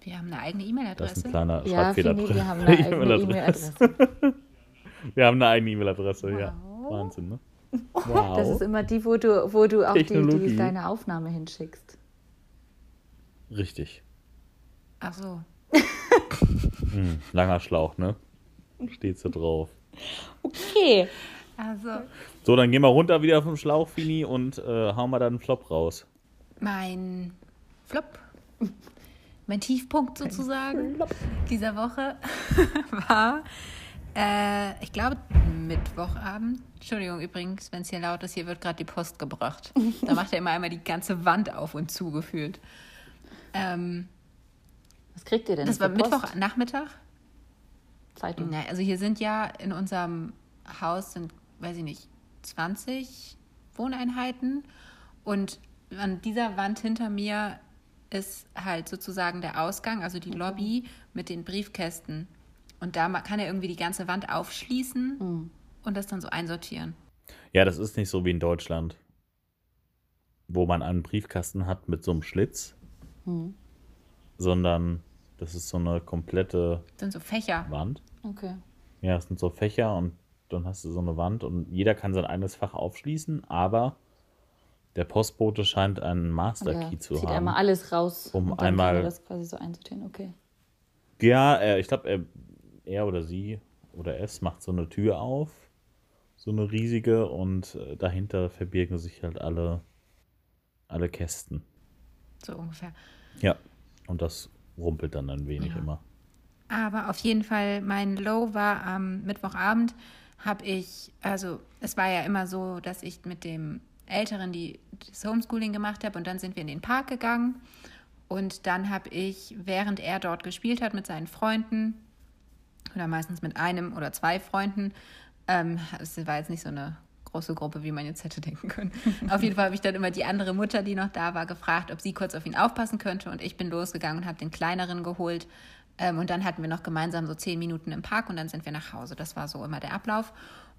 Wir haben eine eigene Das ist E-Mail-Adresse. ein kleiner Ja, Schreibfehler drin. wir haben eine eigene E-Mail-Adresse. E-Mail-Adresse. Wir haben eine eigene E-Mail-Adresse, ja. Wow. Wahnsinn, ne? Wow. Das ist immer die, wo du, wo du auch die, die deine Aufnahme hinschickst. Richtig. Ach so. Hm, langer Schlauch, ne? Steht so drauf. Okay. Also, So, dann gehen wir runter wieder vom Schlauch, Fini, und äh, hauen wir dann einen Flop raus. mein Flop, mein Tiefpunkt sozusagen dieser Woche war, äh, ich glaube, Mittwochabend. Entschuldigung übrigens, wenn es hier laut ist, hier wird gerade die Post gebracht. Da macht er immer einmal die ganze Wand auf und zu gefühlt. Ähm, Was kriegt ihr denn? das war? Mittwochnachmittag. Zeitung. Na, also hier sind ja in unserem Haus sind, weiß ich nicht, 20 Wohneinheiten und an dieser Wand hinter mir ist halt sozusagen der Ausgang, also die Lobby mit den Briefkästen. Und da kann er irgendwie die ganze Wand aufschließen und das dann so einsortieren. Ja, das ist nicht so wie in Deutschland, wo man einen Briefkasten hat mit so einem Schlitz, Hm. sondern das ist so eine komplette Das sind so Fächer. Wand. Okay. Ja, es sind so Fächer und dann hast du so eine Wand und jeder kann sein eigenes Fach aufschließen, aber der Postbote scheint einen Master Ja, Key zu zieht haben. einmal alles raus. Um einmal- Kann er das quasi so einsortieren. Okay. Ja, er, ich glaube, er, er oder sie oder es macht so eine Tür auf, so eine riesige, und äh, dahinter verbirgen sich halt alle, alle Kästen. So ungefähr. Ja, und das rumpelt dann ein wenig Ja. immer. Aber auf jeden Fall, mein Low war am Mittwochabend. Habe ich, also es war ja immer so, dass ich mit dem Älteren die, das Homeschooling gemacht habe und dann sind wir in den Park gegangen und dann habe ich, während er dort gespielt hat mit seinen Freunden oder meistens mit einem oder zwei Freunden, ähm, es war jetzt nicht so eine große Gruppe, wie man jetzt hätte denken können. auf jeden Fall habe ich dann immer die andere Mutter, die noch da war, gefragt, ob sie kurz auf ihn aufpassen könnte. Und ich bin losgegangen und habe den kleineren geholt. Ähm, und dann hatten wir noch gemeinsam so zehn Minuten im Park und dann sind wir nach Hause. Das war so immer der Ablauf.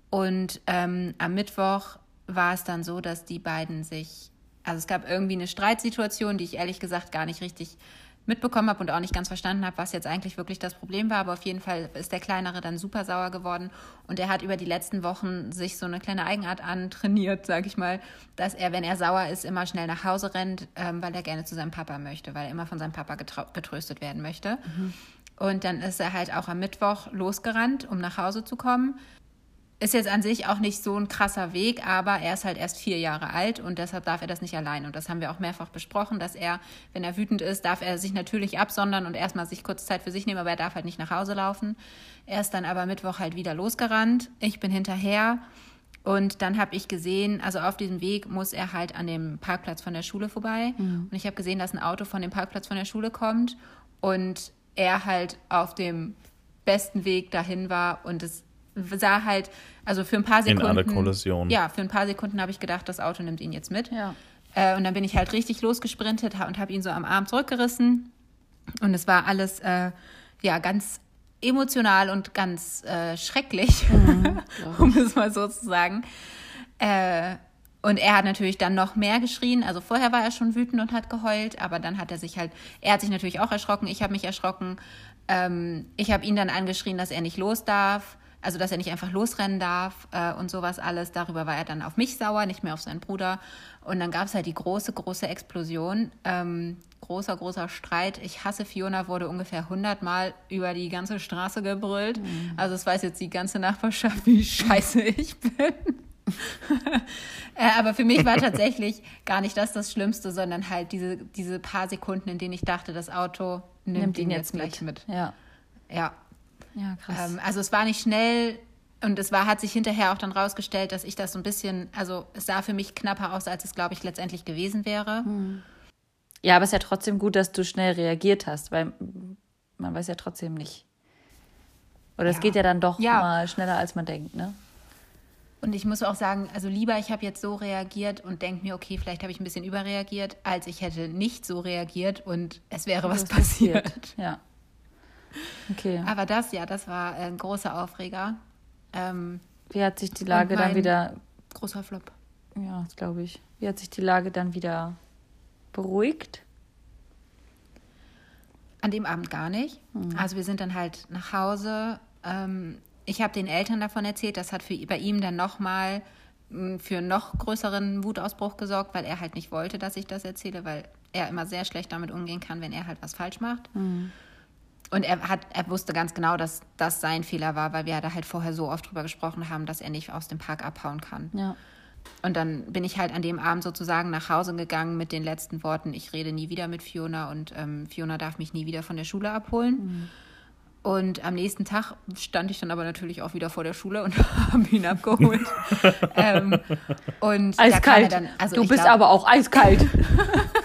Und ähm, am Mittwoch war es dann so, dass die beiden sich, also es gab irgendwie eine Streitsituation, die ich ehrlich gesagt gar nicht richtig mitbekommen habe und auch nicht ganz verstanden habe, was jetzt eigentlich wirklich das Problem war. Aber auf jeden Fall ist der Kleinere dann super sauer geworden und er hat über die letzten Wochen sich so eine kleine Eigenart antrainiert, sag ich mal, dass er, wenn er sauer ist, immer schnell nach Hause rennt, ähm, weil er gerne zu seinem Papa möchte, weil er immer von seinem Papa getröstet werden möchte. Mhm. Und dann ist er halt auch am Mittwoch losgerannt, um nach Hause zu kommen. Ist jetzt an sich auch nicht so ein krasser Weg, aber er ist halt erst vier Jahre alt und deshalb darf er das nicht allein. Und das haben wir auch mehrfach besprochen, dass er, wenn er wütend ist, darf er sich natürlich absondern und erstmal sich kurz Zeit für sich nehmen, aber er darf halt nicht nach Hause laufen. Er ist dann aber Mittwoch halt wieder losgerannt. Ich bin hinterher. Und dann habe ich gesehen, also auf diesem Weg muss er halt an dem Parkplatz von der Schule vorbei. Mhm. Und ich habe gesehen, dass ein Auto von dem Parkplatz von der Schule kommt und er halt auf dem besten Weg dahin war und es sah halt, also für ein paar Sekunden. In einer Kollision. Ja, für ein paar Sekunden habe ich gedacht, das Auto nimmt ihn jetzt mit. Ja. Äh, und dann bin ich halt richtig losgesprintet und habe ihn so am Arm zurückgerissen. Und es war alles, äh, ja, ganz emotional und ganz äh, schrecklich, mhm, um es mal so zu sagen. Äh, und er hat natürlich dann noch mehr geschrien. Also vorher war er schon wütend und hat geheult, aber dann hat er sich halt, er hat sich natürlich auch erschrocken, ich habe mich erschrocken. Ähm, ich habe ihn dann angeschrien, dass er nicht los darf also dass er nicht einfach losrennen darf äh, und sowas alles. Darüber war er dann auf mich sauer, nicht mehr auf seinen Bruder. Und dann gab es halt die große, große Explosion. Ähm, großer, großer Streit. Ich hasse Fiona wurde ungefähr 100 Mal über die ganze Straße gebrüllt. Mhm. Also es weiß jetzt die ganze Nachbarschaft, wie scheiße ich bin. äh, aber für mich war tatsächlich gar nicht das das Schlimmste, sondern halt diese, diese paar Sekunden, in denen ich dachte, das Auto nimmt, nimmt ihn jetzt gleich mit. Ja. Ja, ja, krass. Ähm, also es war nicht schnell und es war, hat sich hinterher auch dann rausgestellt, dass ich das so ein bisschen, also es sah für mich knapper aus, als es, glaube ich, letztendlich gewesen wäre. Hm. Ja, aber es ist ja trotzdem gut, dass du schnell reagiert hast, weil man weiß ja trotzdem nicht. Oder ja. es geht ja dann doch ja. mal schneller, als man denkt, ne? Und ich muss auch sagen, also lieber, ich habe jetzt so reagiert und denke mir, okay, vielleicht habe ich ein bisschen überreagiert, als ich hätte nicht so reagiert und es wäre was passiert. passiert. Ja. Okay. Aber das, ja, das war ein großer Aufreger. Ähm, Wie hat sich die Lage dann wieder. Großer Flop. Ja, das glaube ich. Wie hat sich die Lage dann wieder beruhigt? An dem Abend gar nicht. Mhm. Also wir sind dann halt nach Hause. Ähm, ich habe den Eltern davon erzählt. Das hat für, bei ihm dann nochmal hm, für einen noch größeren Wutausbruch gesorgt, weil er halt nicht wollte, dass ich das erzähle, weil er immer sehr schlecht damit umgehen kann, wenn er halt was falsch macht. Mhm. Und er, hat, er wusste ganz genau, dass das sein Fehler war, weil wir da halt vorher so oft drüber gesprochen haben, dass er nicht aus dem Park abhauen kann. Ja. Und dann bin ich halt an dem Abend sozusagen nach Hause gegangen mit den letzten Worten, ich rede nie wieder mit Fiona und ähm, Fiona darf mich nie wieder von der Schule abholen. Mhm. Und am nächsten Tag stand ich dann aber natürlich auch wieder vor der Schule und habe ihn abgeholt. ähm, und eiskalt. Dann, also du bist glaub, aber auch eiskalt.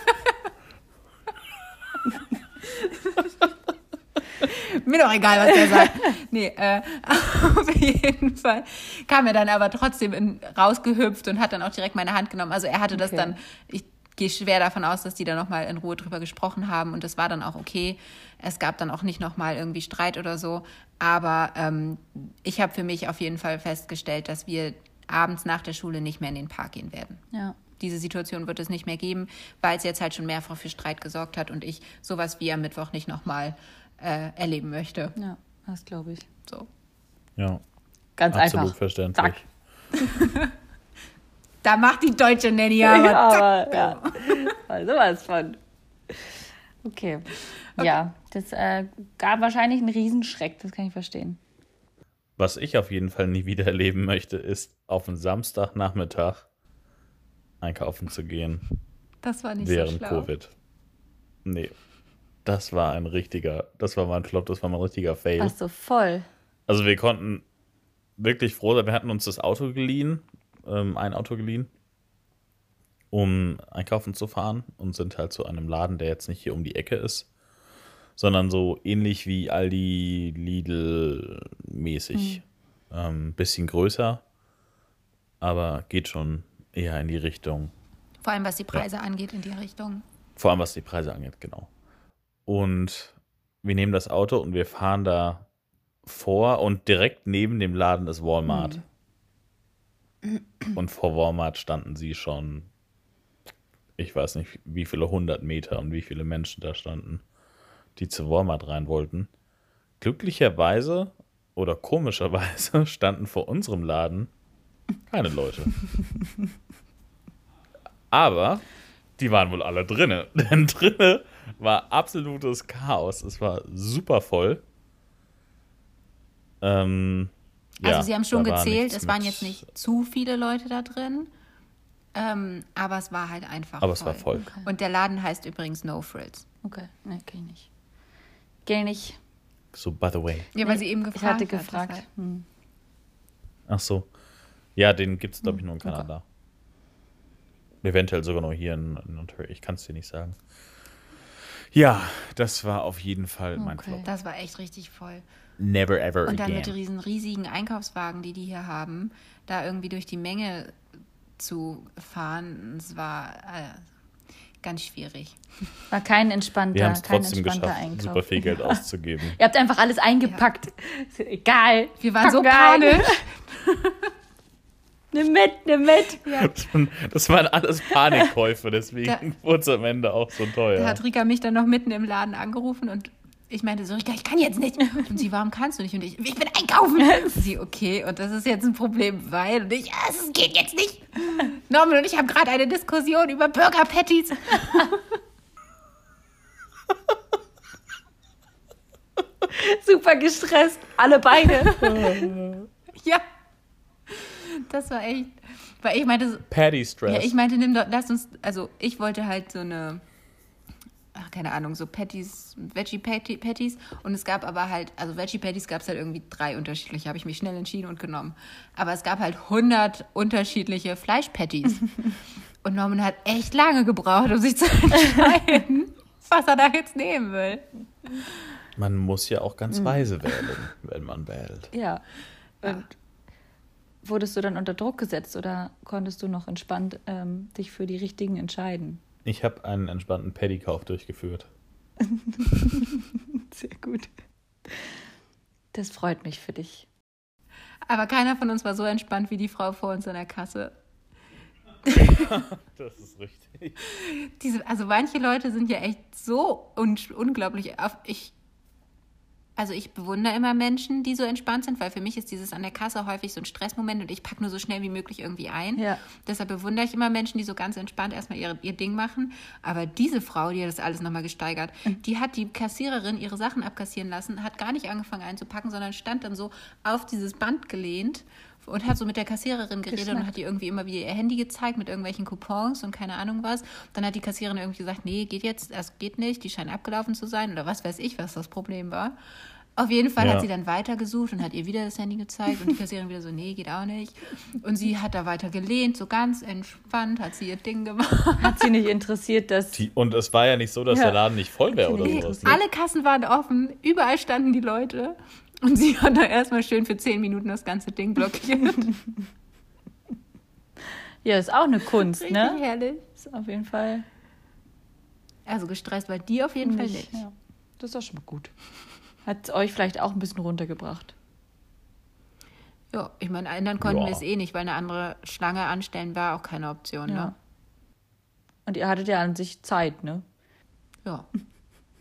Mir doch egal, was der sagt. Nee, äh, auf jeden Fall kam er dann aber trotzdem in, rausgehüpft und hat dann auch direkt meine Hand genommen. Also er hatte das dann, ich gehe schwer davon aus, dass die da nochmal in Ruhe drüber gesprochen haben und das war dann auch okay. Es gab dann auch nicht nochmal irgendwie Streit oder so. Aber ähm, ich habe für mich auf jeden Fall festgestellt, dass wir abends nach der Schule nicht mehr in den Park gehen werden. Ja. Diese Situation wird es nicht mehr geben, weil es jetzt halt schon mehrfach für Streit gesorgt hat und ich sowas wie am Mittwoch nicht nochmal äh, erleben möchte. Ja, das glaube ich. So. Ja. Ganz Absolut einfach. verständlich. Zack. da macht die deutsche Nanny aber. Ja, zack. ja. Also was von. Okay. okay. Ja, das äh, gab wahrscheinlich einen Riesenschreck, das kann ich verstehen. Was ich auf jeden Fall nie wieder erleben möchte, ist auf einen Samstagnachmittag einkaufen zu gehen. Das war nicht während so schlau. Covid. Nee, das war ein richtiger, das war mein Flop, das war mein richtiger Fail. Ach so, voll. Also wir konnten wirklich froh sein. Wir hatten uns das Auto geliehen, ähm, ein Auto geliehen, um einkaufen zu fahren und sind halt zu einem Laden, der jetzt nicht hier um die Ecke ist, sondern so ähnlich wie Aldi, Lidl mäßig. Ähm, bisschen größer, aber geht schon eher in die Richtung. Vor allem was die Preise angeht, in die Richtung. Vor allem was die Preise angeht, genau. Und wir nehmen das Auto und wir fahren da vor und direkt neben dem Laden ist Walmart. Und vor Walmart standen sie schon, ich weiß nicht, wie viele hundert Meter und wie viele Menschen da standen, die zu Walmart rein wollten. Glücklicherweise oder komischerweise standen vor unserem Laden keine Leute. Aber die waren wohl alle drinne. Denn drinne war absolutes Chaos. Es war super voll. Ähm, Also ja, sie haben schon gezählt, es waren jetzt nicht zu viele Leute da drin. Ähm, aber es war halt einfach Aber voll. es war voll. Und der Laden heißt übrigens No Frills. Okay, ne, kenn ich nicht. Kenn ich nicht. So, by the way. Ja, weil sie eben gefragt Ich hatte hat, gefragt. deshalb. Hm. Ach so. Ja, den gibt es, Hm, glaube ich, nur in Kanada. Eventuell sogar noch hier in, in Ontario. Ich kann es dir nicht sagen. Ja, das war auf jeden Fall mein Okay. Flop. Das war echt richtig voll. Never ever Und dann mit again. diesen riesigen Einkaufswagen, die die hier haben, da irgendwie durch die Menge zu fahren, es war äh, ganz schwierig. War kein entspannter, Wir haben es kein trotzdem entspannter geschafft, Einkauf. super viel Geld auszugeben. Ihr habt einfach alles eingepackt. Ist Egal. Wir waren so Packen ein. panisch. Nimm mit, nimm mit. Das waren- Das waren alles Panikkäufe, deswegen Da- wurde es am Ende auch so Da teuer. hat Rika mich dann noch mitten im Laden angerufen und ich meinte so, Rika, ich kann jetzt nicht. Und sie, warum kannst du nicht? Und ich, ich bin einkaufen. Und sie, okay, und das ist jetzt ein Problem, weil, und ich, ja, es geht jetzt nicht. Norman und ich haben gerade eine Diskussion über Burger Patties. Super gestresst. Alle beide. Ja. Das war echt, weil ich meinte, Patty Stress. Ja, ich meinte, nimm doch, lass uns, also ich wollte halt so eine, ach, keine Ahnung, so Patties, Veggie Patties und es gab aber halt, also Veggie Patties gab es halt irgendwie drei unterschiedliche, habe ich mich schnell entschieden und genommen. Aber es gab halt 100 unterschiedliche Fleischpatties. und Norman hat echt lange gebraucht, um sich zu entscheiden, was er da jetzt nehmen will. Man muss ja auch ganz weise wählen, wenn man wählt. Ja. Und wurdest du dann unter Druck gesetzt oder konntest du noch entspannt ähm, dich für die richtigen entscheiden? Ich habe einen entspannten Paddy-Kauf durchgeführt. Sehr gut. Das freut mich für dich. Aber keiner von uns war so entspannt wie die Frau vor uns in der Kasse. Das ist richtig. Diese, also manche Leute sind ja echt so un unglaublich auf. Ich, also ich bewundere immer Menschen, die so entspannt sind, weil für mich ist dieses an der Kasse häufig so ein Stressmoment und ich packe nur so schnell wie möglich irgendwie ein. Ja. Deshalb bewundere ich immer Menschen, die so ganz entspannt erstmal ihre, ihr Ding machen. Aber diese Frau, die hat das alles nochmal gesteigert, die hat die Kassiererin ihre Sachen abkassieren lassen, hat gar nicht angefangen einzupacken, sondern stand dann so auf dieses Band gelehnt und hat so mit der Kassiererin geredet und Geschnackt. hat ihr irgendwie immer wieder ihr Handy gezeigt mit irgendwelchen Coupons und keine Ahnung was. Dann hat die Kassiererin irgendwie gesagt, nee, geht jetzt, das geht nicht, die scheinen abgelaufen zu sein oder was weiß ich, was das Problem war. Auf jeden Fall Ja. hat sie dann weitergesucht und hat ihr wieder das Handy gezeigt und die Kassiererin wieder so, nee, geht auch nicht. Und sie hat da weiter gelehnt, so ganz entspannt, hat sie ihr Ding gemacht. Hat sie nicht interessiert, dass. Die, und es war ja nicht so, dass Ja. der Laden nicht voll wäre oder sowas. Ne? alle Kassen waren offen, überall standen die Leute und sie hat da erstmal schön für zehn Minuten das ganze Ding blockiert. Ja, ist auch eine Kunst, Richtig ne? herrlich. Ist auf jeden Fall. Also gestresst war die auf jeden Fall nicht. Ja, das ist doch schon mal gut. Hat euch vielleicht auch ein bisschen runtergebracht. Ja, ich meine, ändern konnten Ja. wir es eh nicht, weil eine andere Schlange anstellen war auch keine Option. Ja. Ne? Und ihr hattet ja an sich Zeit, ne? Ja.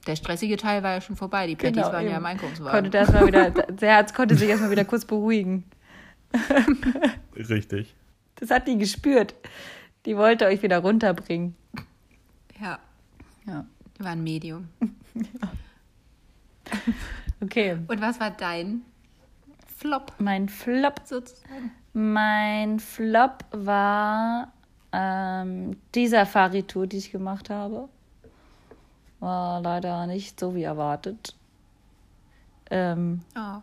Der stressige Teil war ja schon vorbei. Die Patties waren ja eben. im Einkaufswagen. Konnte erstmal wieder, das Herz konnte sich erstmal wieder kurz beruhigen. Richtig. Das hat die gespürt. Die wollte euch wieder runterbringen. Ja, Ja. die waren Medium. Okay. Und was war dein Flop Mein Flop. sozusagen? Mein Flop war ähm, die Safari-Tour, die ich gemacht habe. War leider nicht so wie erwartet. Ähm, Oh.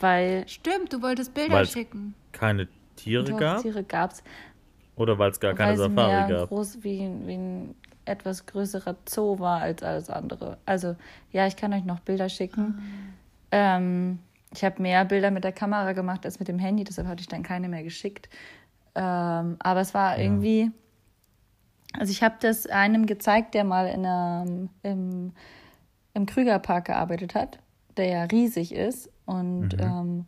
weil Stimmt, du wolltest Bilder Weil's schicken. keine Tiere doch, gab? Tiere gab's. Oder weil es gar keine weil es Safari mehr gab? groß wie, wie ein etwas größerer Zoo war als alles andere. Also ja, ich kann euch noch Bilder schicken. Ähm, ich habe mehr Bilder mit der Kamera gemacht als mit dem Handy, deshalb hatte ich dann keine mehr geschickt. Ähm, aber es war irgendwie, also ich habe das einem gezeigt, der mal in einem, im, im Krügerpark gearbeitet hat, der ja riesig ist. Und ähm,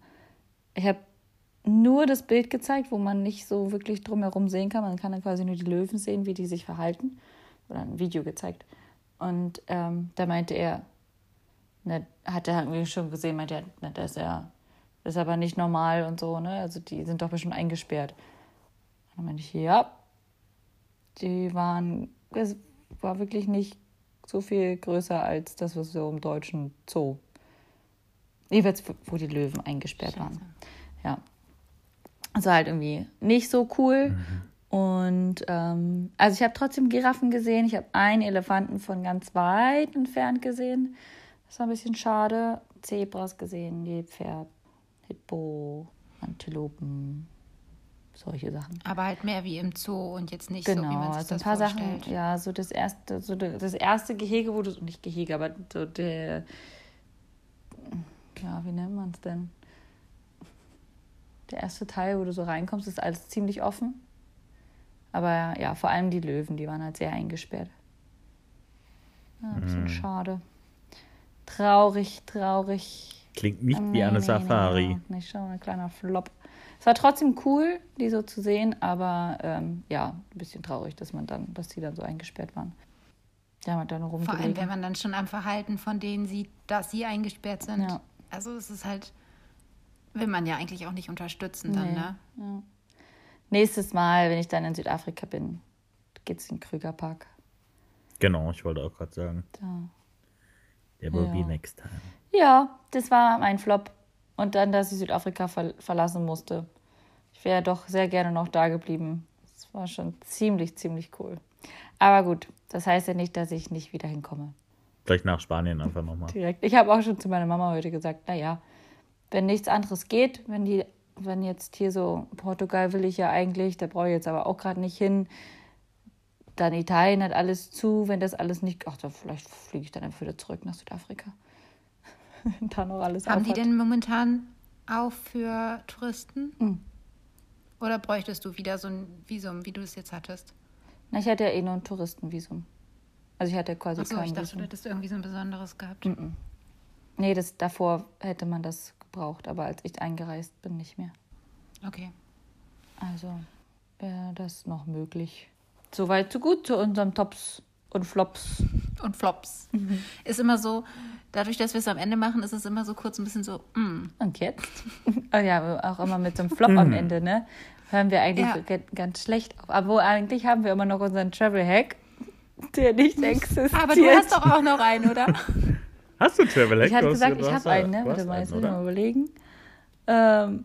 ich habe nur das Bild gezeigt, wo man nicht so wirklich drumherum sehen kann. Man kann dann quasi nur die Löwen sehen, wie die sich verhalten. Oder ein Video gezeigt. Und ähm, da meinte er, ne, hat er irgendwie schon gesehen, meinte er, ne, das ist ja, das ist aber nicht normal und so, ne? Also die sind doch bestimmt eingesperrt. Und dann meinte ich, ja, die waren, es war wirklich nicht so viel größer als das, was so im deutschen Zoo. Jeweils, wo die Löwen eingesperrt waren. Ja. Also halt irgendwie nicht so cool. Und ähm, also ich habe trotzdem Giraffen gesehen. Ich habe einen Elefanten von ganz weit entfernt gesehen. Das war ein bisschen schade. Zebras gesehen, Nilpferd, Hippo, Antilopen, solche Sachen. Aber halt mehr wie im Zoo und jetzt nicht so, wie Genau, man sich also ein das paar vorstellt. Sachen, ja, so das erste, so das erste Gehege, wo du, nicht Gehege, aber so der, ja, wie nennt man es denn? Der erste Teil, wo du so reinkommst, ist alles ziemlich offen. Aber ja, vor allem die Löwen, die waren halt sehr eingesperrt. Ja, ein bisschen schade. Traurig, traurig. Klingt nicht Ähm, wie eine nee, nee, Safari. Nee, nee, schon ein kleiner Flop. Es war trotzdem cool, die so zu sehen, aber ähm, ja, ein bisschen traurig, dass man dann, dass die dann so eingesperrt waren. Die haben halt dann Vor allem, rumgelegen. wenn man dann schon am Verhalten von denen sieht, dass sie eingesperrt sind. Ja. Also es ist halt, will man ja eigentlich auch nicht unterstützen dann, Nee. ne? Ja. Nächstes Mal, wenn ich dann in Südafrika bin, geht's in den Krügerpark. Genau, ich wollte auch gerade sagen. Da. There will Ja. be next time. Ja, das war mein Flop. Und dann, dass ich Südafrika ver verlassen musste. Ich wäre doch sehr gerne noch da geblieben. Das war schon ziemlich, ziemlich cool. Aber gut, das heißt ja nicht, dass ich nicht wieder hinkomme. Vielleicht nach Spanien einfach nochmal. Direkt. Ich habe auch schon zu meiner Mama heute gesagt, naja, wenn nichts anderes geht, wenn die, wenn jetzt hier so Portugal will ich ja eigentlich, da brauche ich jetzt aber auch gerade nicht hin. Dann Italien hat alles zu, wenn das alles nicht, ach, da vielleicht fliege ich dann einfach wieder zurück nach Südafrika. da noch alles Haben die hat. denn momentan auf für Touristen? Mhm. Oder bräuchtest du wieder so ein Visum, wie du es jetzt hattest? Na, ich hatte ja eh nur ein Touristenvisum. Also ich hatte quasi Achso, kein ich dachte, du Visum. hättest irgendwie so ein besonderes gehabt. Nee, das, davor hätte man das gebraucht, aber als ich eingereist bin, nicht mehr. Okay. Also wäre das noch möglich. Soweit so gut zu unserem Tops und Flops. Und Flops. Mhm. Ist immer so, dadurch, dass wir es am Ende machen, ist es immer so kurz ein bisschen so, mm. Und jetzt? oh ja, auch immer mit so einem Flop am Ende, ne? Hören wir eigentlich Ja. ganz schlecht auf. Aber eigentlich haben wir immer noch unseren Travel-Hack, der nicht existiert. Aber du hast doch auch noch einen, oder? Hast du Travel Hack? Ich hatte gesagt, ich habe einen, ne? Warte mal, jetzt einen, muss ich mal überlegen. Ähm,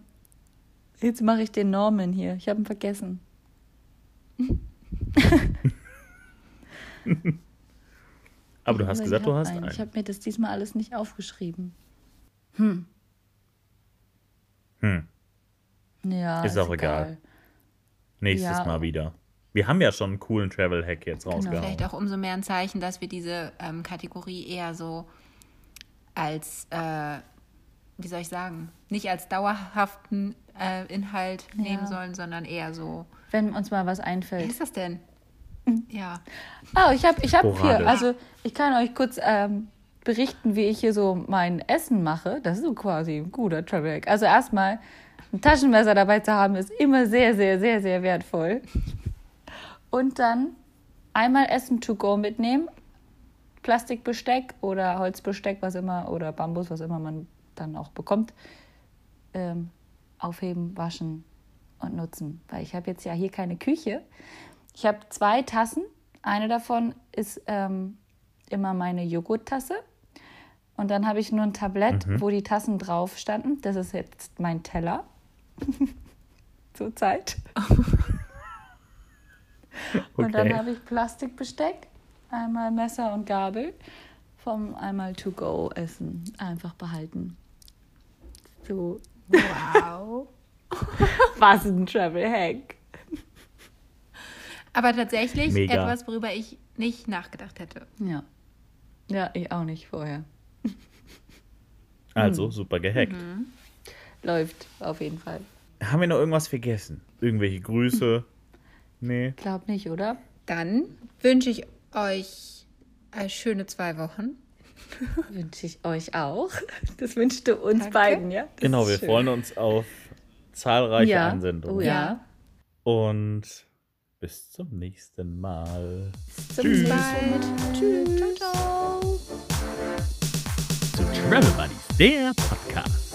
jetzt mache ich den Norman hier. Ich habe ihn vergessen. Aber du hast gesagt, du hast einen. einen. Ich habe mir das diesmal alles nicht aufgeschrieben. Hm. Ja, Ist auch egal. Nächstes Ja. Mal wieder. Wir haben ja schon einen coolen Travel Hack jetzt rausgehauen. Vielleicht auch umso mehr ein Zeichen, dass wir diese ähm, Kategorie eher so als, äh, wie soll ich sagen, nicht als dauerhaften äh, Inhalt nehmen sollen, sondern eher so. Wenn uns mal was Wie einfällt. ist das denn? Ja. Oh, ich habe ich hab Sporadisch. hier, also ich kann euch kurz ähm, berichten, wie ich hier so mein Essen mache. Das ist so quasi ein guter Travel Hack. Also erstmal, ein Taschenmesser dabei zu haben, ist immer sehr, sehr, sehr, sehr wertvoll. Und dann einmal Essen to go mitnehmen. Plastikbesteck oder Holzbesteck, was immer, oder Bambus, was immer man dann auch bekommt. Ähm, aufheben, waschen und nutzen. Weil ich habe jetzt ja hier keine Küche. Ich habe zwei Tassen. Eine davon ist ähm, immer meine Joghurttasse. Und dann habe ich nur ein Tablett, wo die Tassen drauf standen. Das ist jetzt mein Teller. Zurzeit. Und dann Okay. habe ich Plastikbesteck, einmal Messer und Gabel vom einmal To-Go-Essen einfach behalten. du. Wow. Was ein Travel Hack. Aber tatsächlich Mega. etwas, worüber ich nicht nachgedacht hätte. Ja. Ja, ich auch nicht vorher. Also, super gehackt. Läuft auf jeden Fall. Haben wir noch irgendwas vergessen? Irgendwelche Grüße? Nee. Glaub nicht, oder? Dann wünsche ich euch schöne zwei Wochen. Wünsche ich euch auch. Das wünschst du uns Danke. beiden, ja? Das Genau, wir schön. freuen uns auf zahlreiche ja. Einsendungen. Oh ja. Und bis zum nächsten Mal. Zum Tschüss. Mal. Tschüss. Ciao, ciao. Zu Travel Buddies, der Podcast.